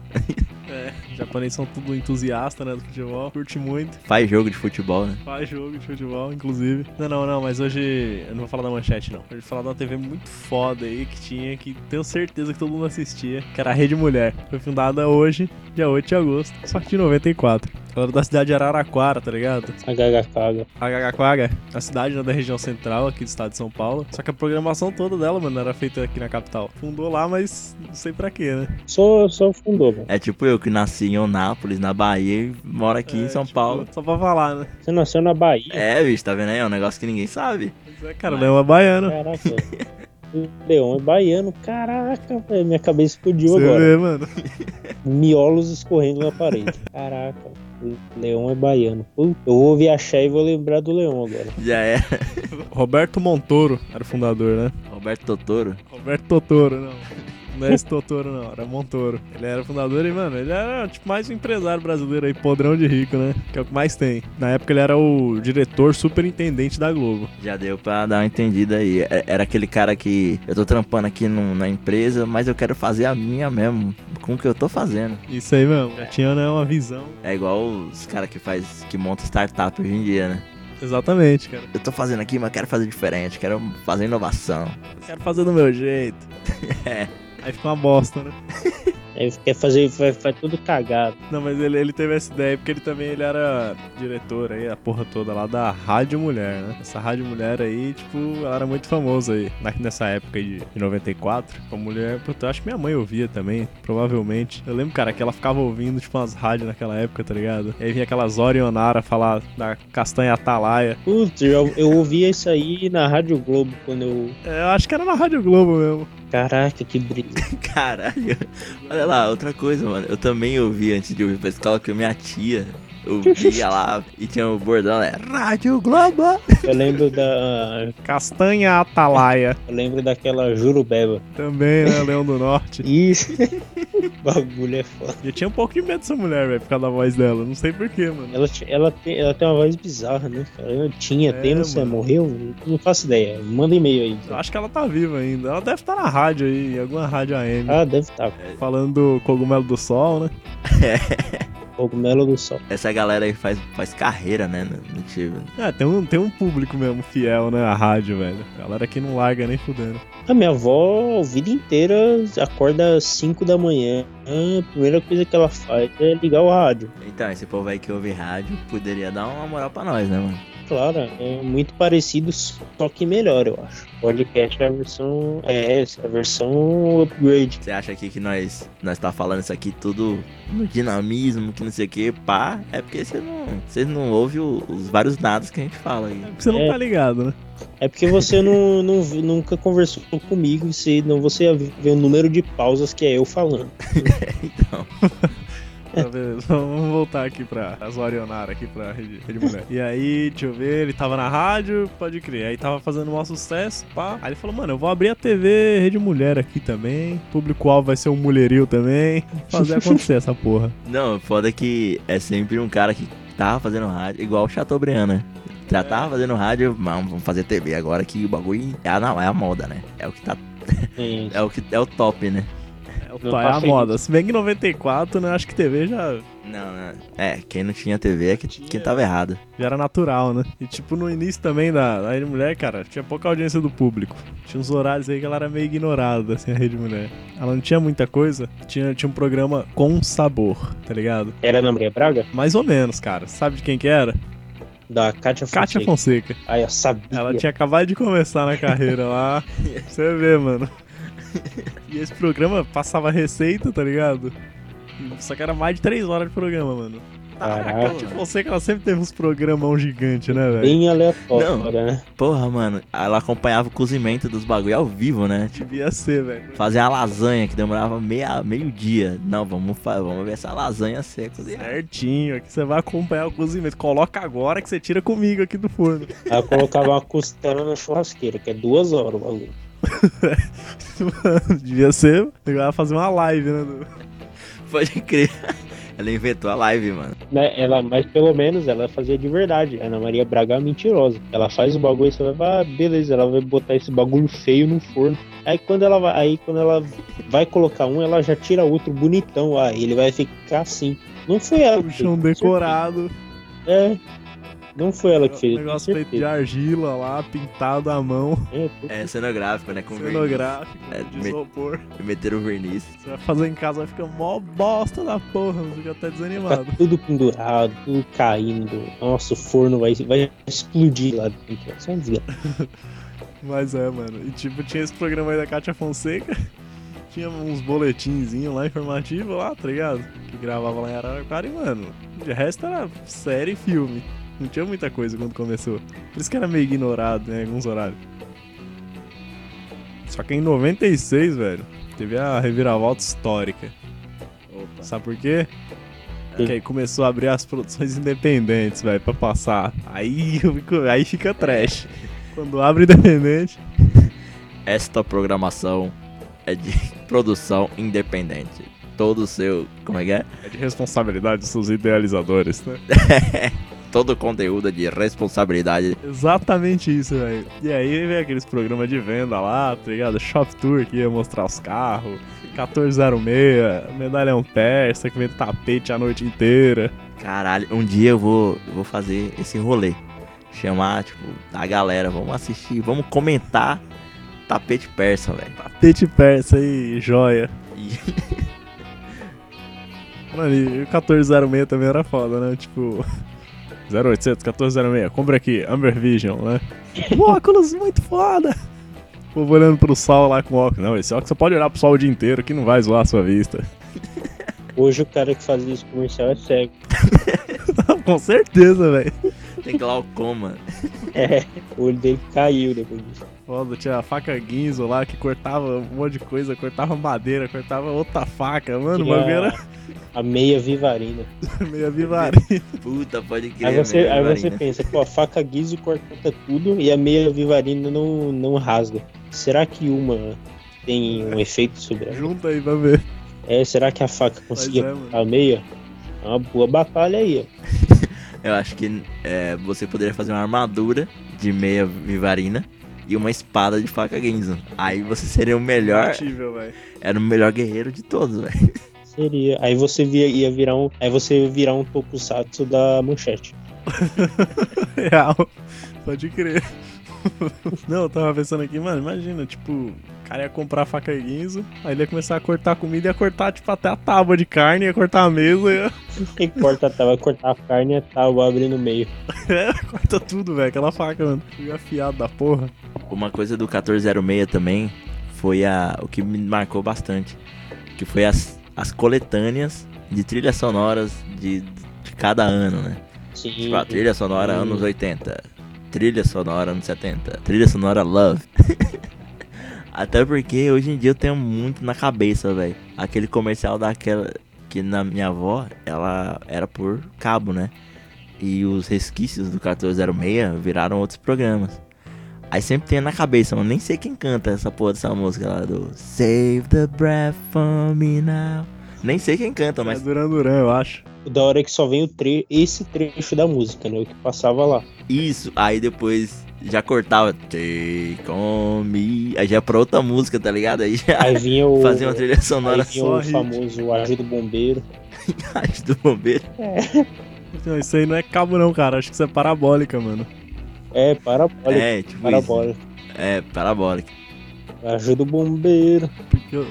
É, os japoneses são tudo entusiasta, né, do futebol. Curte muito. Faz jogo de futebol, né? Faz jogo de futebol, inclusive. Não, não, não, mas hoje eu não vou falar da manchete, não. Hoje eu vou falar de uma TV muito foda aí que tinha, que tenho certeza que todo mundo assistia, que era a Rede Mulher. Foi fundada hoje, dia 8 de agosto, só que de 94. Ela era da cidade de Araraquara, tá ligado? A Gaga Caga. Agagaquaga, a cidade né, da região central aqui do estado de São Paulo. Só que a programação toda dela, mano, era feita aqui na capital. Fundou lá, mas não sei pra quê, né? Só, só fundou, mano. É tipo eu que nasci em Onápolis, na Bahia, e moro aqui em É, São tipo, Paulo. Só pra falar, né? Você nasceu na Bahia. É, bicho, tá vendo aí? É um negócio que ninguém sabe. Mas é, cara, o Leão é baiano. Caraca. o Leão é baiano. Caraca, velho. Minha cabeça explodiu Você agora. vê, mano. Miolos escorrendo na parede. Caraca. O Leão é baiano. Eu vou ouvir achar e vou lembrar do Leão agora. Já é. Roberto Montoro era o fundador, né? Roberto Totoro. Roberto Totoro, não. Não é esse Totoro, não, era Montoro. Ele era fundador e, mano, ele era tipo mais um empresário brasileiro aí, podrão de rico, né? Que é o que mais tem. Na época ele era o diretor superintendente da Globo. Já deu pra dar uma entendida aí. É- Era aquele cara que eu tô trampando aqui no- na empresa, mas eu quero fazer a minha mesmo, com o que eu tô fazendo. Isso aí mesmo. Já tinha, né, uma visão. É igual os caras que faz, que monta startup hoje em dia, né? Exatamente, cara. Eu tô fazendo aqui, mas quero fazer diferente, quero fazer inovação. Quero fazer do meu jeito. É. Aí fica uma bosta, né? Aí quer fazer, vai, vai tudo cagado. Não, mas ele, ele teve essa ideia porque ele também ele era diretor aí, a porra toda lá da Rádio Mulher, né? Essa Rádio Mulher aí, tipo, ela era muito famosa aí, na- nessa época aí de, de 94. Com mulher, puta, eu acho que minha mãe ouvia também, provavelmente. Eu lembro, cara, que ela ficava ouvindo, tipo, umas rádios naquela época, tá ligado? E aí vinha aquelas Orionara falar da castanha atalaia. Putz, eu, eu ouvia isso aí na Rádio Globo quando eu. É, eu acho que era na Rádio Globo mesmo. Caraca, que brilho. Caralho. Olha lá, outra coisa, mano. Eu também ouvi antes de ouvir pra escola que minha tia ouvia lá e tinha o bordão, é Rádio Globo. Eu lembro da. Castanha atalaia. Eu lembro daquela Jurubeba. Também, né? Leão do Norte. Isso. Bagulho é foda. Eu tinha um pouco de medo dessa mulher, velho, por causa da voz dela. Não sei porquê, mano. Ela, ela, tem, ela tem uma voz bizarra, né? cara? Eu tinha, É, tem, não sei, morreu? Não faço ideia. Manda e-mail aí. Eu acho que ela tá viva ainda. Ela deve estar na rádio aí, em alguma rádio AM. Ah, deve estar. Falando do cogumelo do sol, né? Cogumelo do Sol. Essa galera aí faz, faz carreira, né? No, time. É, tem um, tem um público mesmo fiel, né? A rádio, velho. Galera que não larga nem fudendo. A minha avó, a vida inteira, acorda às 5 da manhã. A primeira coisa que ela faz é ligar o rádio. Então, esse povo aí que ouve rádio poderia dar uma moral pra nós, né, mano? Claro, é muito parecido, só que melhor, eu acho. Podcast é a versão. É essa, a versão upgrade. Você acha aqui que nós, nós tá falando isso aqui tudo no dinamismo, que não sei o que, pá, é porque você não, você não ouve o- os vários dados que a gente fala aí. Porque você não É. tá ligado, né? É porque você não, não nunca conversou comigo, você, não você ia ver o número de pausas que é eu falando. Então, Tá, beleza. Vamos voltar aqui pra as Orionara aqui pra Rede, Rede Mulher. E aí, deixa eu ver, ele tava na rádio, pode crer. Aí tava fazendo um maior sucesso, pá. Aí ele falou, mano, eu vou abrir a TV Rede Mulher aqui também. Público-alvo vai ser um mulherio também. Fazer acontecer essa porra. não, foda que é sempre um cara que tava fazendo rádio, igual o Chateaubriand, né? Já tava fazendo rádio, mas vamos fazer TV agora que o bagulho é a, não, é a moda, né? É o que tá. É, É o que é o top, né? É, o Não pai é a tá moda. Se bem que em 94, né, acho que TV já, Não, não. É, quem não tinha TV é que, quem tava errado. já era natural, né? E tipo, no início também da, da Rede Mulher, cara, tinha pouca audiência do público. Tinha uns horários aí que ela era meio ignorada, assim, a Rede Mulher. Ela não tinha muita coisa. Tinha, tinha um programa com sabor, tá ligado? Era na Maria Braga? Mais ou menos, cara. Sabe de quem que era? Da Kátia Fonseca. Kátia Fonseca. Aí eu sabia. Ela tinha acabado de começar na carreira lá. Você vê, mano. E esse programa passava receita, tá ligado? Só que era mais de 3 horas de programa, mano. Caraca. Kátia Fonseca, ela sempre teve uns programão gigante, né, velho? Bem aleatório, Não. né? Porra, mano, ela acompanhava o cozimento dos bagulho ao vivo, né? Tipo, Devia ser, velho. fazer a lasanha que demorava meia, meio dia. Não, vamos, vamos ver essa lasanha ser cozinhada. Certinho, aqui você vai acompanhar o cozimento. Coloca agora que você tira comigo aqui do forno. Aí eu colocava uma costela na churrasqueira, que é duas horas o bagulho. Devia ser. Ela fazer uma live, né? Pode crer. Ela inventou a live, mano. Né, Ela, mas pelo menos ela fazia de verdade. A Ana Maria Braga é mentirosa. Ela faz o bagulho e você vai ah, beleza, ela vai botar esse bagulho feio no forno. Aí quando ela vai, aí quando ela vai colocar um, ela já tira outro bonitão. Ah, ele vai ficar assim. Não foi ela. O chão decorado. É. Não foi ela que fez. Um negócio feito de argila lá, pintado à mão. É. É cenográfico, né? Com verniz. Cenográfico, É, de me- isopor. Meteram verniz. Você vai fazer em casa, vai ficar mó bosta da porra, você fica até Tá desanimado. tudo pendurado, tudo caindo. Nossa, o forno vai, vai explodir lá dentro. Só um desgraça. Mas é, mano. E tipo, tinha esse programa aí da Kátia Fonseca. Tinha uns boletinzinhos lá, informativos lá, tá ligado? Que gravava lá em Araraquara e, mano, de resto era série e filme. Não tinha muita coisa quando começou. Por isso que era meio ignorado, né, em alguns horários. Só que em 96, velho, teve a reviravolta histórica. Opa. Sabe por quê? Porque aí começou a abrir as produções independentes, velho, pra passar. Aí, aí fica trash. Quando abre independente, Esta programação é de produção independente. Todo o seu. Como é que é? é de responsabilidade dos seus idealizadores, né? Todo o conteúdo de responsabilidade. Exatamente isso, velho. E aí vem aqueles programas de venda lá, tá ligado? Shop Tour que ia mostrar os carros. 1406, medalhão persa que vem tapete a noite inteira. Caralho, um dia eu vou, eu vou fazer esse rolê. chamar, tipo, a galera, vamos assistir, vamos comentar Tapete Persa, velho. Tapete persa aí, joia. E Mano, e o 1406 também era foda, né? Tipo. 0800 1406, compra aqui, Amber Vision, né? Um óculos muito foda! O povo olhando pro sol lá com óculos. Não, esse óculos você pode olhar pro sol o dia inteiro que não vai zoar a sua vista. Hoje o cara que faz esse comercial é cego. com certeza, velho. tem glaucoma. É, o olho dele caiu depois disso. Foda, tinha a faca Guinzo lá que cortava um monte de coisa, cortava madeira, cortava outra faca. Mano, Tinha era A meia vivarina. meio vivarinho. Puta, pode crer. Aí você, aí você pensa, pô, a faca guizo corta tudo e a meia vivarina não, não rasga. Será que uma tem um efeito sobre a Junta aí pra ver. É, será que a faca conseguia é, a meia? É uma boa batalha aí, ó. Eu acho que é, você poderia fazer uma armadura de meia vivarina e uma espada de faca Genzo. Aí você seria o melhor, Imbatível, era o melhor guerreiro de todos, velho. Seria. Aí você via, ia virar um. Aí você ia virar um tokusatsu da manchete. Real. Pode crer. Não, eu tava pensando aqui, mano, imagina, tipo, o cara ia comprar a faca Guinzo, aí ele ia começar a cortar a comida, ia cortar, tipo, até a tábua de carne, ia cortar a mesa, ia... E corta, tá, vai cortar a carne e a tábua abre no meio. É, corta tudo, velho, aquela faca, mano. Fui afiado da porra. Uma coisa do 1406 também foi a, o que me marcou bastante. Que foi as, as coletâneas de trilhas sonoras de, de cada ano, né? Sim. Tipo, a trilha sonora anos 80, trilha sonora anos 70, trilha sonora Love. Até porque hoje em dia eu tenho muito na cabeça, velho. Aquele comercial daquela. Que na minha avó, ela era por cabo, né? E os resquícios do 1406 viraram outros programas. Aí sempre tem na cabeça, mano. Nem sei quem canta essa porra dessa música lá do Save the breath from me now. Nem sei quem canta, Mas... É Duran Duran, eu acho. O da hora é que só vem o tre esse trecho da música, né? O que passava lá. Isso, aí depois já cortava Take on me. Aí já é pra outra música, tá ligado? Aí já Aí vinha o. fazia uma trilha aí sonora vinha só o famoso Ajuda o Bombeiro. atrás do bombeiro. Não, isso aí não é cabo não, cara, acho que isso é parabólica, mano. É, parabólica. É, tipo isso. parabólica. É, parabólica. Ajuda o bombeiro. Porque eu,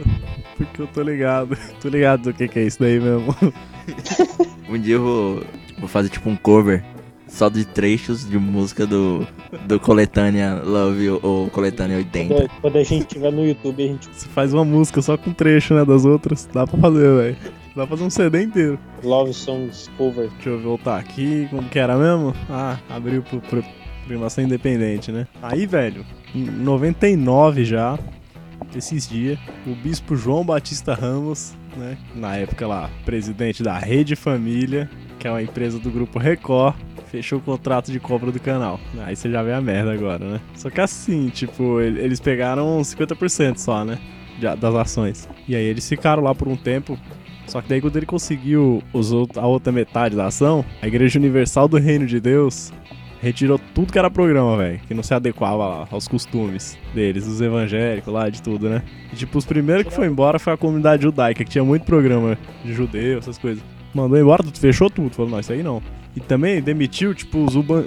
porque eu tô ligado. Tô ligado do que que é isso daí mesmo. Um dia eu vou, vou fazer tipo um cover só de trechos de música do, do Coletânea Love ou, Coletânea 80. Quando, quando a gente tiver no YouTube, a gente. Você faz uma música só com trecho, né, das outras. Dá pra fazer, velho. Dá pra fazer um CD inteiro. Love Songs Cover. Deixa eu voltar aqui, como que era mesmo? Ah, abriu pro, pro programação independente, né? Aí, velho, em 99 já, esses dias, o bispo João Batista Ramos, né? Na época lá, presidente da Rede Família, que é uma empresa do grupo Record, fechou o contrato de compra do canal. Aí você já vê a merda agora, né? Só que assim, tipo, ele- eles pegaram 50% só, né? das ações. E aí eles ficaram lá por um tempo. Só que daí quando ele conseguiu os a outra metade da ação, a Igreja Universal do Reino de Deus retirou tudo que era programa, velho. Que não se adequava lá aos costumes deles, dos evangélicos lá, de tudo, né? E tipo, os primeiros que foi embora foi a comunidade judaica, que tinha muito programa de judeu, essas coisas. Mandou embora, fechou tudo. Falou, não, isso aí não. E também demitiu, tipo, os uban...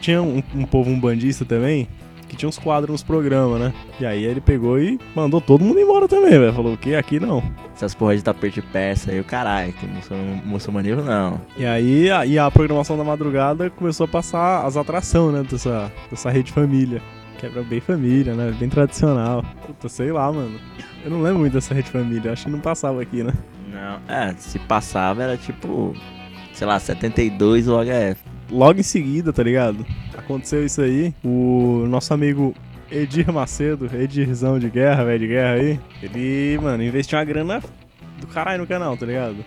tinha um, um povo umbandista também, que tinha uns quadros nos programas, né? E aí ele pegou e mandou todo mundo embora também, velho. Falou que aqui não. Essas porras de tapete persa aí, o caralho, que muçulman- muçulmanismo não. E aí a, e a programação da madrugada começou a passar as atrações, né? Dessa, dessa rede família. Que era bem família, né? Bem tradicional. Puta, sei lá, mano. Eu não lembro muito dessa rede família. Acho que não passava aqui, né? Não, é, se passava era tipo, sei lá, 72 o HF. Logo em seguida, tá ligado? Aconteceu isso aí. O nosso amigo Edir Macedo, Edirzão de guerra, velho de guerra aí, ele, mano, investiu uma grana do caralho no canal, tá ligado?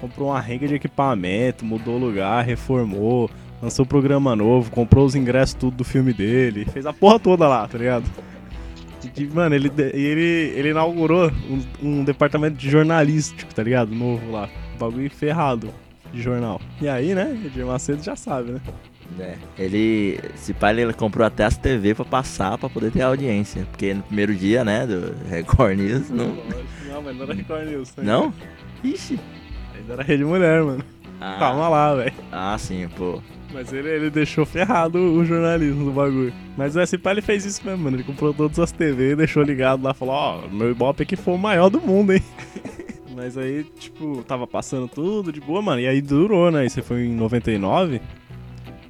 Comprou uma renga de equipamento, mudou o lugar, reformou, lançou programa novo, comprou os ingressos tudo do filme dele, fez a porra toda lá, tá ligado? Mano, ele, ele, ele inaugurou um, um departamento de jornalístico, tá ligado? Novo lá. Bagulho ferrado de jornal. E aí, né, Edir Macedo já sabe, né? É, ele, se pai ele comprou até as TV pra passar pra poder ter audiência. Porque no primeiro dia, né, do Record News, não. Não, mas não era Record News. né? Não? Ixi. Ainda era Rede Mulher, mano. Ah, Calma lá, velho. ah, sim, pô. Mas ele, ele deixou ferrado o jornalismo do bagulho. Mas o SPA ele fez isso mesmo, mano. Ele comprou todas as TV, deixou ligado lá, falou, ó, oh, meu Ibope aqui foi o maior do mundo, hein? Mas aí, tipo, tava passando tudo de boa, mano. E aí durou, né? Isso foi em 99.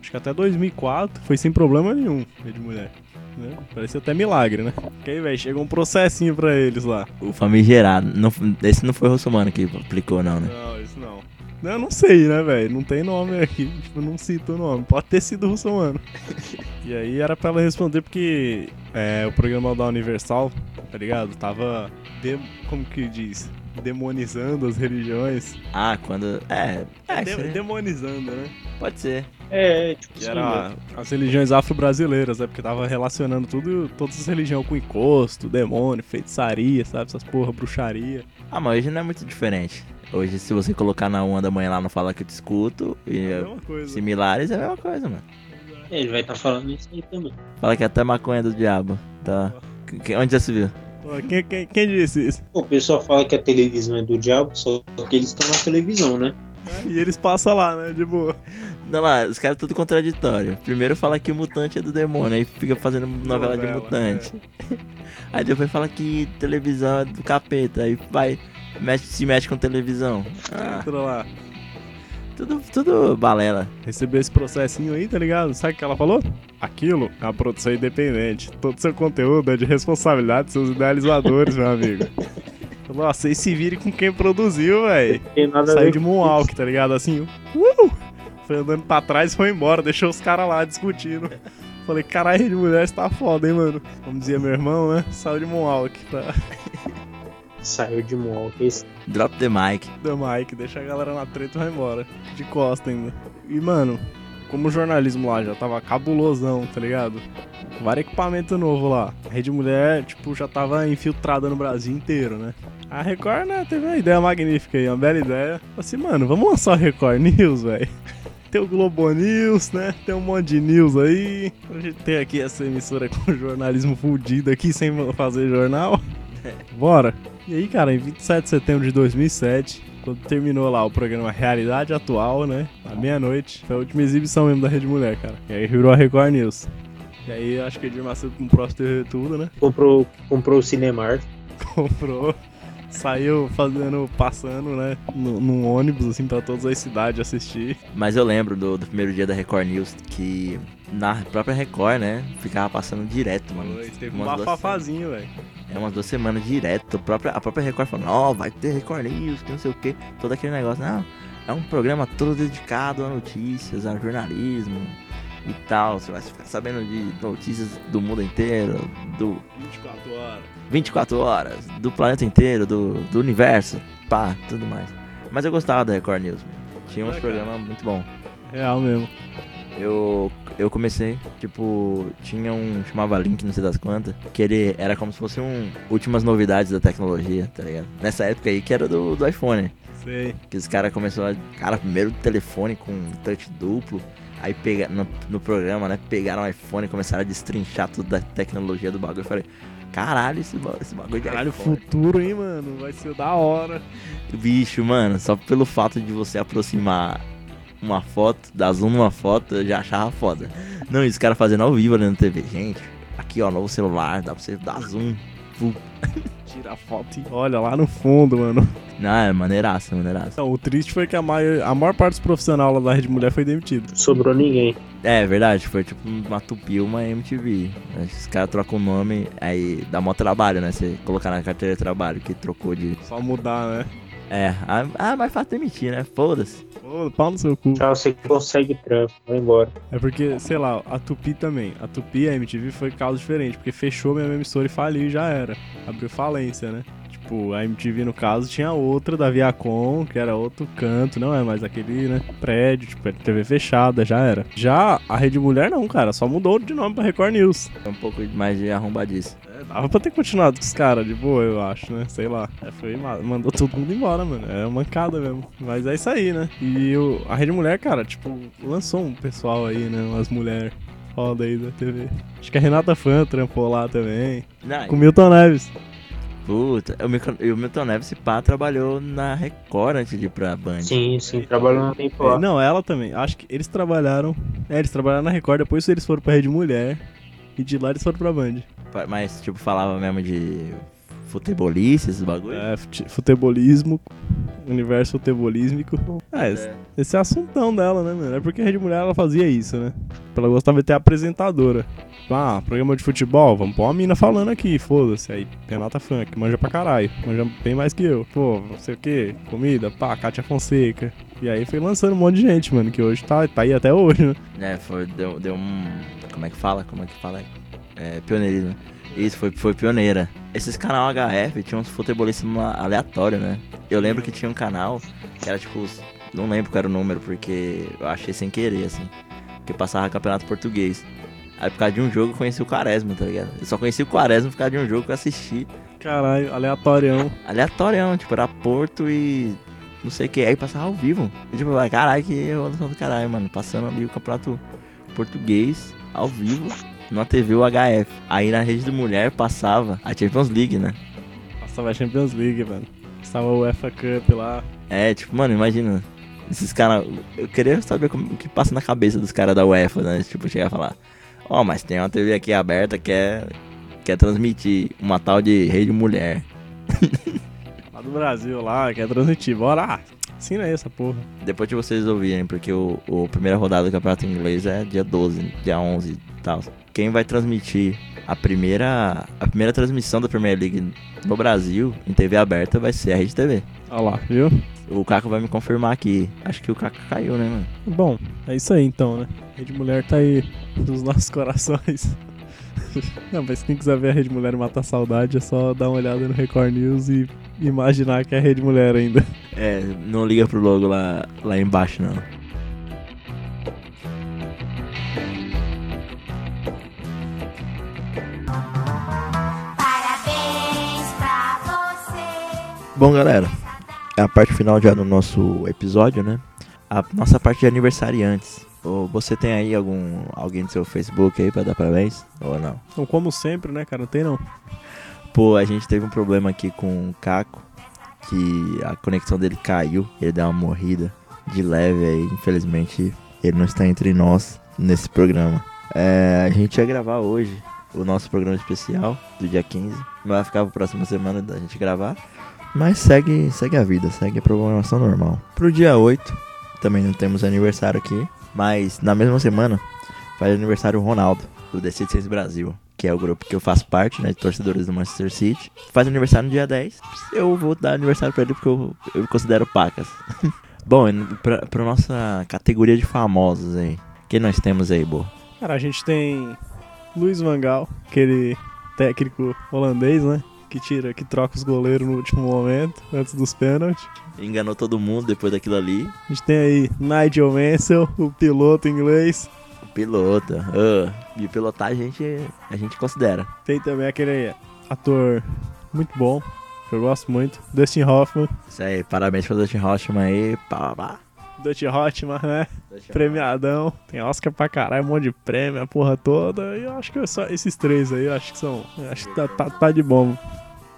Acho que até 2004 foi sem problema nenhum, de mulher. Né? Parecia até milagre, né? Porque aí, velho, chegou um processinho pra eles lá. O famigerado. Não, esse não foi o Russomano que aplicou, não, né? Não, não. Eu não sei, né, velho? Não tem nome aqui. Tipo, não cito o nome. Pode ter sido russomano. e aí era pra ela responder porque é, o programa da Universal, tá ligado? Tava. De... Como que diz? Demonizando as religiões. Ah, quando. É. é de demonizando, né? Pode ser. É, tipo que era as religiões afro-brasileiras, né? Porque tava relacionando tudo, todas as religiões com encosto, demônio, feitiçaria, sabe? Essas porra, bruxaria. Ah, mas hoje não é muito diferente. Hoje, se você colocar na uma da manhã lá no Fala Que Eu Te Escuto, e é similares, é a mesma coisa, mano. É, ele vai estar tá falando isso aí também. Fala que é até maconha do diabo, tá? Onde já se viu? Quem, quem, quem disse isso? O pessoal fala que a televisão é do diabo, só que eles estão na televisão, né? É, e eles passam lá, né? De boa. Não lá, os caras tudo contraditório. Primeiro fala que o mutante é do demônio, aí fica fazendo novela, novela de mutante. É. Aí depois fala que televisão é do capeta, aí vai Mexe, se mexe com televisão. Ah. Tudo lá. Tudo, tudo balela. Recebeu esse processinho aí, tá ligado? Sabe o que ela falou? Aquilo é uma produção independente. Todo seu conteúdo é de responsabilidade dos seus idealizadores, meu amigo. Nossa, vocês se virem com quem produziu, velho. Saiu de Moonwalk, tá ligado? Assim, uh! Foi andando pra trás e foi embora, deixou os caras lá discutindo. Falei, caralho, de mulher tá foda, hein, mano. Como dizia meu irmão, né? Saiu de Moonwalk. Tá? Saiu de Monkeys. Drop the mic. The mic, deixa a galera na treta e vai embora. De costa ainda. E, mano, como o jornalismo lá já tava cabulosão, tá ligado? Vários equipamento novo lá. A Rede Mulher, tipo, já tava infiltrada no Brasil inteiro, né? A Record, né, teve uma ideia magnífica aí, uma bela ideia. Assim, mano, vamos lançar o Record News, velho. Tem o Globo News, né? Tem um monte de news aí. A gente tem aqui essa emissora com jornalismo fudido aqui, sem fazer jornal. Bora. E aí, cara, em 27 de setembro de 2007, quando terminou lá o programa Realidade Atual, né? À meia-noite, foi a última exibição mesmo da Rede Mulher, cara. E aí virou a Record News. E aí acho que Edir Macedo comprou as TV tudo, né? Comprou, comprou o Cinemark. comprou. Saiu fazendo, passando, né? Num ônibus, assim, pra todas as cidades assistir. Mas eu lembro do, do primeiro dia da Record News que na própria Record, né? Ficava passando direto, mano. Foi, teve um bafafazinho, velho. É umas duas semanas direto. A própria, a própria Record falando, ó, oh, vai ter Record News, que não sei o que. Todo aquele negócio. Não, é um programa todo dedicado a notícias, a jornalismo e tal. Você vai ficar sabendo de notícias do mundo inteiro, do. 24 horas. 24 horas, do planeta inteiro, do, do universo, pá, tudo mais. Mas eu gostava da Record News, Tinha uns é, programas muito bons. Real mesmo. Eu eu comecei, tipo, tinha um. chamava Link, não sei das quantas, que ele era como se fosse um. últimas novidades da tecnologia, tá ligado? Nessa época aí que era do, do iPhone. Sei. Que os caras começaram a. Cara, primeiro telefone com touch duplo. Aí pega, no, no programa, né? Pegaram o iPhone e começaram a destrinchar tudo da tecnologia do bagulho. Eu falei, caralho, esse, esse bagulho de Caralho, futuro, hein, mano? Vai ser da hora. Bicho, mano, só pelo fato de você aproximar uma foto, dar zoom numa foto, eu já achava foda. Não, isso cara fazendo ao vivo ali na TV. Gente, aqui ó, novo celular, dá pra você dar zoom. Tira a foto e olha lá no fundo, mano. Não, é maneiraça, maneiraça. Não, o triste foi que a maior, a maior parte dos profissionais lá da Rede Mulher foi demitido. Sobrou ninguém. É, verdade, foi tipo uma tupi uma MTV. Os caras trocam o nome, aí dá mó trabalho, né? Você colocar na carteira de trabalho que trocou de. Só mudar, né? É, ah, ah mais fácil demitir, né? Foda-se. Foda, pau no seu cu. Tchau, você consegue trampo, vai embora. É porque, sei lá, a Tupi também. A Tupi e a MTV foi caso diferente, porque fechou mesmo a emissora e faliu e já era. Abriu falência, né? Tipo, a MTV, no caso, tinha outra da Viacom, que era outro canto, não é mais aquele, né, prédio, tipo, TV fechada, já era. Já a Rede Mulher não, cara, só mudou de nome pra Record News. É um pouco mais de arrombadice. Dava pra ter continuado com os caras, de boa, eu acho, né, sei lá. É, foi, mandou todo mundo embora, mano, é mancada mesmo. Mas é isso aí, né. E o, a Rede Mulher, cara, tipo, lançou um pessoal aí, né, umas mulheres foda aí da TV. Acho que a Renata Fã trampou lá também. Não, com Milton Neves. Puta, o Milton, o Milton Neves, esse pá, trabalhou na Record antes de ir pra Band. Sim, sim, trabalhou um tempo lá. É, não, ela também. Acho que eles trabalharam. É, eles trabalharam na Record, depois eles foram pra Rede Mulher. E de lá eles foram pra Band. Mas, tipo, falava mesmo de futebolista, esses bagulho. É, fute- futebolismo, universo futebolísmico. Ah, esse, esse é assuntão dela, né, mano? É porque a Rede Mulher ela fazia isso, né? Ela gostava de ter apresentadora. Ah, programa de futebol, vamos pôr uma mina falando aqui, foda-se. Aí, Renata Funk, manja pra caralho, manja bem mais que eu. Pô, não sei o que, comida, pá, Kátia Fonseca. E aí foi lançando um monte de gente, mano, que hoje tá, tá aí até hoje, né? É, foi, deu, deu um. Como é que fala? Como é que fala? É, pioneirismo. Isso, foi, foi pioneira. Esses canal HF tinham uns futebolistas aleatórios, né? Eu lembro que tinha um canal que era tipo. Não lembro qual era o número, porque eu achei sem querer, assim. Que passava campeonato português. Aí por causa de um jogo eu conheci o Quaresma, tá ligado? Eu só conheci o Quaresma por causa de um jogo que eu assisti. Caralho, aleatorião. Aleatorião, tipo, era Porto e. Não sei o que. Aí passava ao vivo. E, tipo, eu, caralho, que evolução do caralho, mano. Passando ali o campeonato português ao vivo na TV UHF. Aí na rede de mulher passava a Champions League, né? Passava a Champions League, mano. Passava o UEFA Cup lá. É, tipo, mano, imagina. Esses caras. Eu queria saber como, o que passa na cabeça dos caras da UEFA, né? Tipo, chegar a falar: Ó, mas tem uma TV aqui aberta que quer, quer transmitir uma tal de rede mulher. Lá do Brasil, lá, quer transmitir. Bora! Assina aí essa porra. Depois de vocês ouvirem, porque o, o primeira rodada do campeonato inglês é dia 12, dia 11 e tal. Quem vai transmitir a primeira a primeira transmissão da Premier League no Brasil em TV aberta vai ser a Rede TV. Olha lá, viu? O Caco vai me confirmar aqui. Acho que o Caco caiu, né, mano? Bom, é isso aí então, né? Rede Mulher tá aí nos nossos corações. Não, mas quem quiser ver a Rede Mulher e matar a saudade é só dar uma olhada no Record News e imaginar que é a Rede Mulher ainda. É, não liga pro logo lá, lá embaixo, não. Parabéns pra você. Bom, galera, a parte final já do nosso episódio, né? A nossa parte de aniversariantes. Você tem aí algum alguém do seu Facebook aí pra dar parabéns? Ou não? Então, como sempre, né, cara? Não tem não. Pô, a gente teve um problema aqui com o Caco, que a conexão dele caiu, ele deu uma morrida de leve aí, infelizmente ele não está entre nós nesse programa. É, a gente ia gravar hoje o nosso programa especial do dia 15, vai ficar pra próxima semana da gente gravar, mas segue, segue a vida, segue a programação normal. Pro dia 8, também não temos aniversário aqui, mas na mesma semana faz aniversário o Ronaldo, do The Citizens Brasil, que é o grupo que eu faço parte, né, de torcedores do Manchester City. Faz aniversário no dia 10. Eu vou dar aniversário pra ele porque eu, eu considero pacas. Bom, pra, pra nossa categoria de famosos aí, quem nós temos aí, Bo? Cara, a gente tem Luiz Vangal, aquele técnico holandês, né? Que tira, que troca os goleiros no último momento, antes dos pênaltis. Enganou todo mundo depois daquilo ali. A gente tem aí Nigel Mansell, o piloto inglês. Piloto. ah, e pilotar a gente, a gente considera. Tem também aquele ator muito bom, que eu gosto muito, Dustin Hoffman. Isso aí, parabéns pro Dustin Hoffman aí. Pá, pá. Dustin Hoffman, né? Premiadão. Tem Oscar pra caralho, um monte de prêmio, a porra toda. E eu acho que só esses três aí, eu acho que são. Acho que tá, tá, tá de bom.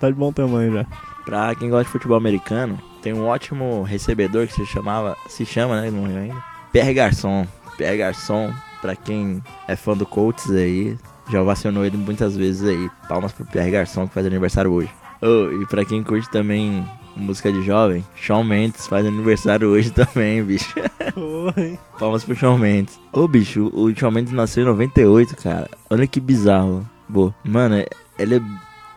Tá de bom tamanho já. Pra quem gosta de futebol americano, tem um ótimo recebedor que se chamava, se chama, né, não morreu ainda. Pierre Garçon. Pierre Garçon, pra quem é fã do Colts aí, já ovacionou ele muitas vezes aí. Palmas pro Pierre Garçon que faz aniversário hoje. Oh, e pra quem curte também música de jovem, Shawn Mendes faz aniversário hoje também, bicho. Oi. Palmas pro Shawn Mendes. Ô, bicho, o Shawn Mendes nasceu em 98, cara. Olha que bizarro. Boa. Mano, é- ele é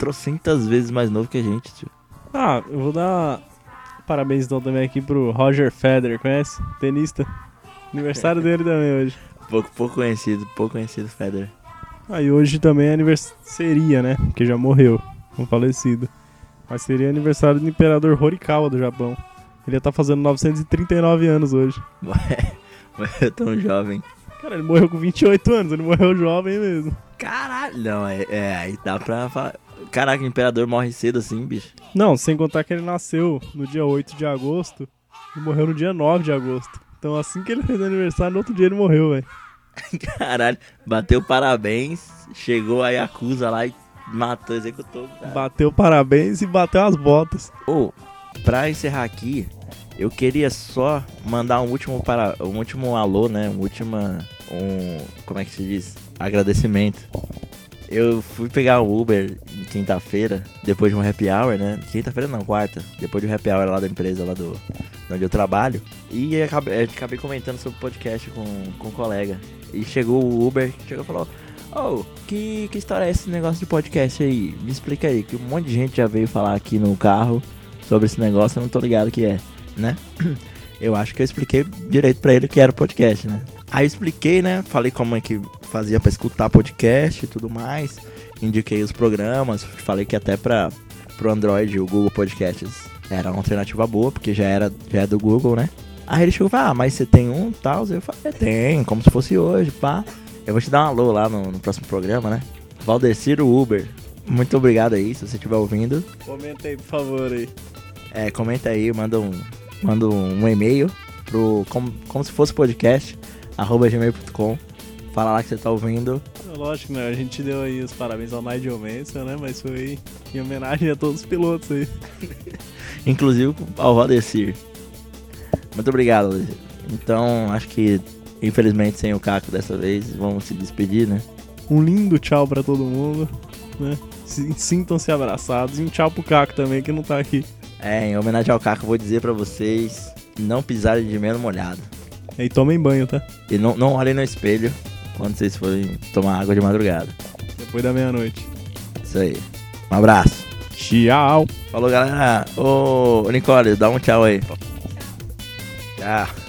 trocentas vezes mais novo que a gente, tio. Ah, eu vou dar parabéns então também aqui pro Roger Federer, conhece? Tenista. Aniversário dele também hoje. Pouco, pouco conhecido, pouco conhecido Federer. Ah, e hoje também é aniversário. Seria, né? Porque já morreu, um falecido. Mas seria aniversário do imperador Horikawa do Japão. Ele ia estar fazendo 939 anos hoje. Ué, ué, tão jovem. Cara, ele morreu com 28 anos, ele morreu jovem mesmo. Caralho, não, é, é, aí dá pra falar. Caraca, o imperador morre cedo assim, bicho. Não, sem contar que ele nasceu no dia 8 de agosto e morreu no dia 9 de agosto. Então assim que ele fez aniversário, no outro dia ele morreu, velho. Caralho, bateu parabéns, chegou a Yakuza lá e Matou, executou. Cara. Bateu parabéns e bateu as botas. Ô, pra encerrar aqui, eu queria só mandar um último para um último alô, né? Um último um como é que se diz? Agradecimento. Eu fui pegar o Uber quinta-feira, depois de um happy hour, né? Quinta-feira não, quarta. Depois de um happy hour lá da empresa, lá do onde eu trabalho. E acabei, acabei comentando sobre o podcast com, com um colega. E chegou o Uber, chegou e falou: Oh, que, que história é esse negócio de podcast aí? Me explica aí, que um monte de gente já veio falar aqui no carro sobre esse negócio, eu não tô ligado o que é, né? Eu acho que eu expliquei direito para ele que era podcast, né? Aí eu expliquei, né? Falei como é que fazia para escutar podcast e tudo mais. Indiquei os programas, falei que até para pro Android o Google Podcasts era uma alternativa boa, porque já era já é do Google, né? Aí ele chegou e falou, ah, mas você tem um tal? Eu falei, é, tem, como se fosse hoje, pá. Eu vou te dar um alô lá no, no próximo programa, né? Valdeciro Uber. Muito obrigado aí, se você estiver ouvindo. Comenta aí, por favor, aí. É, comenta aí, manda um, manda um, um e-mail pro como, como se fosse podcast, arroba gmail.com. Fala lá que você tá ouvindo. Lógico, né? A gente deu aí os parabéns ao Nigel Mansell, né? Mas foi em homenagem a todos os pilotos aí. Inclusive ao Valdecir. Muito obrigado. Então, acho que infelizmente sem o Caco dessa vez, vamos se despedir, né? Um lindo tchau para todo mundo, né? Sintam-se abraçados e um tchau pro Caco também que não tá aqui. É, em homenagem ao Caco, vou dizer para vocês não pisarem de menos molhado. E tomem banho, tá? E não, não olhem no espelho quando vocês forem tomar água de madrugada. Depois da meia-noite. Isso aí. Um abraço. Tchau. Falou, galera. Ô, Nicole, dá um tchau aí. Tchau.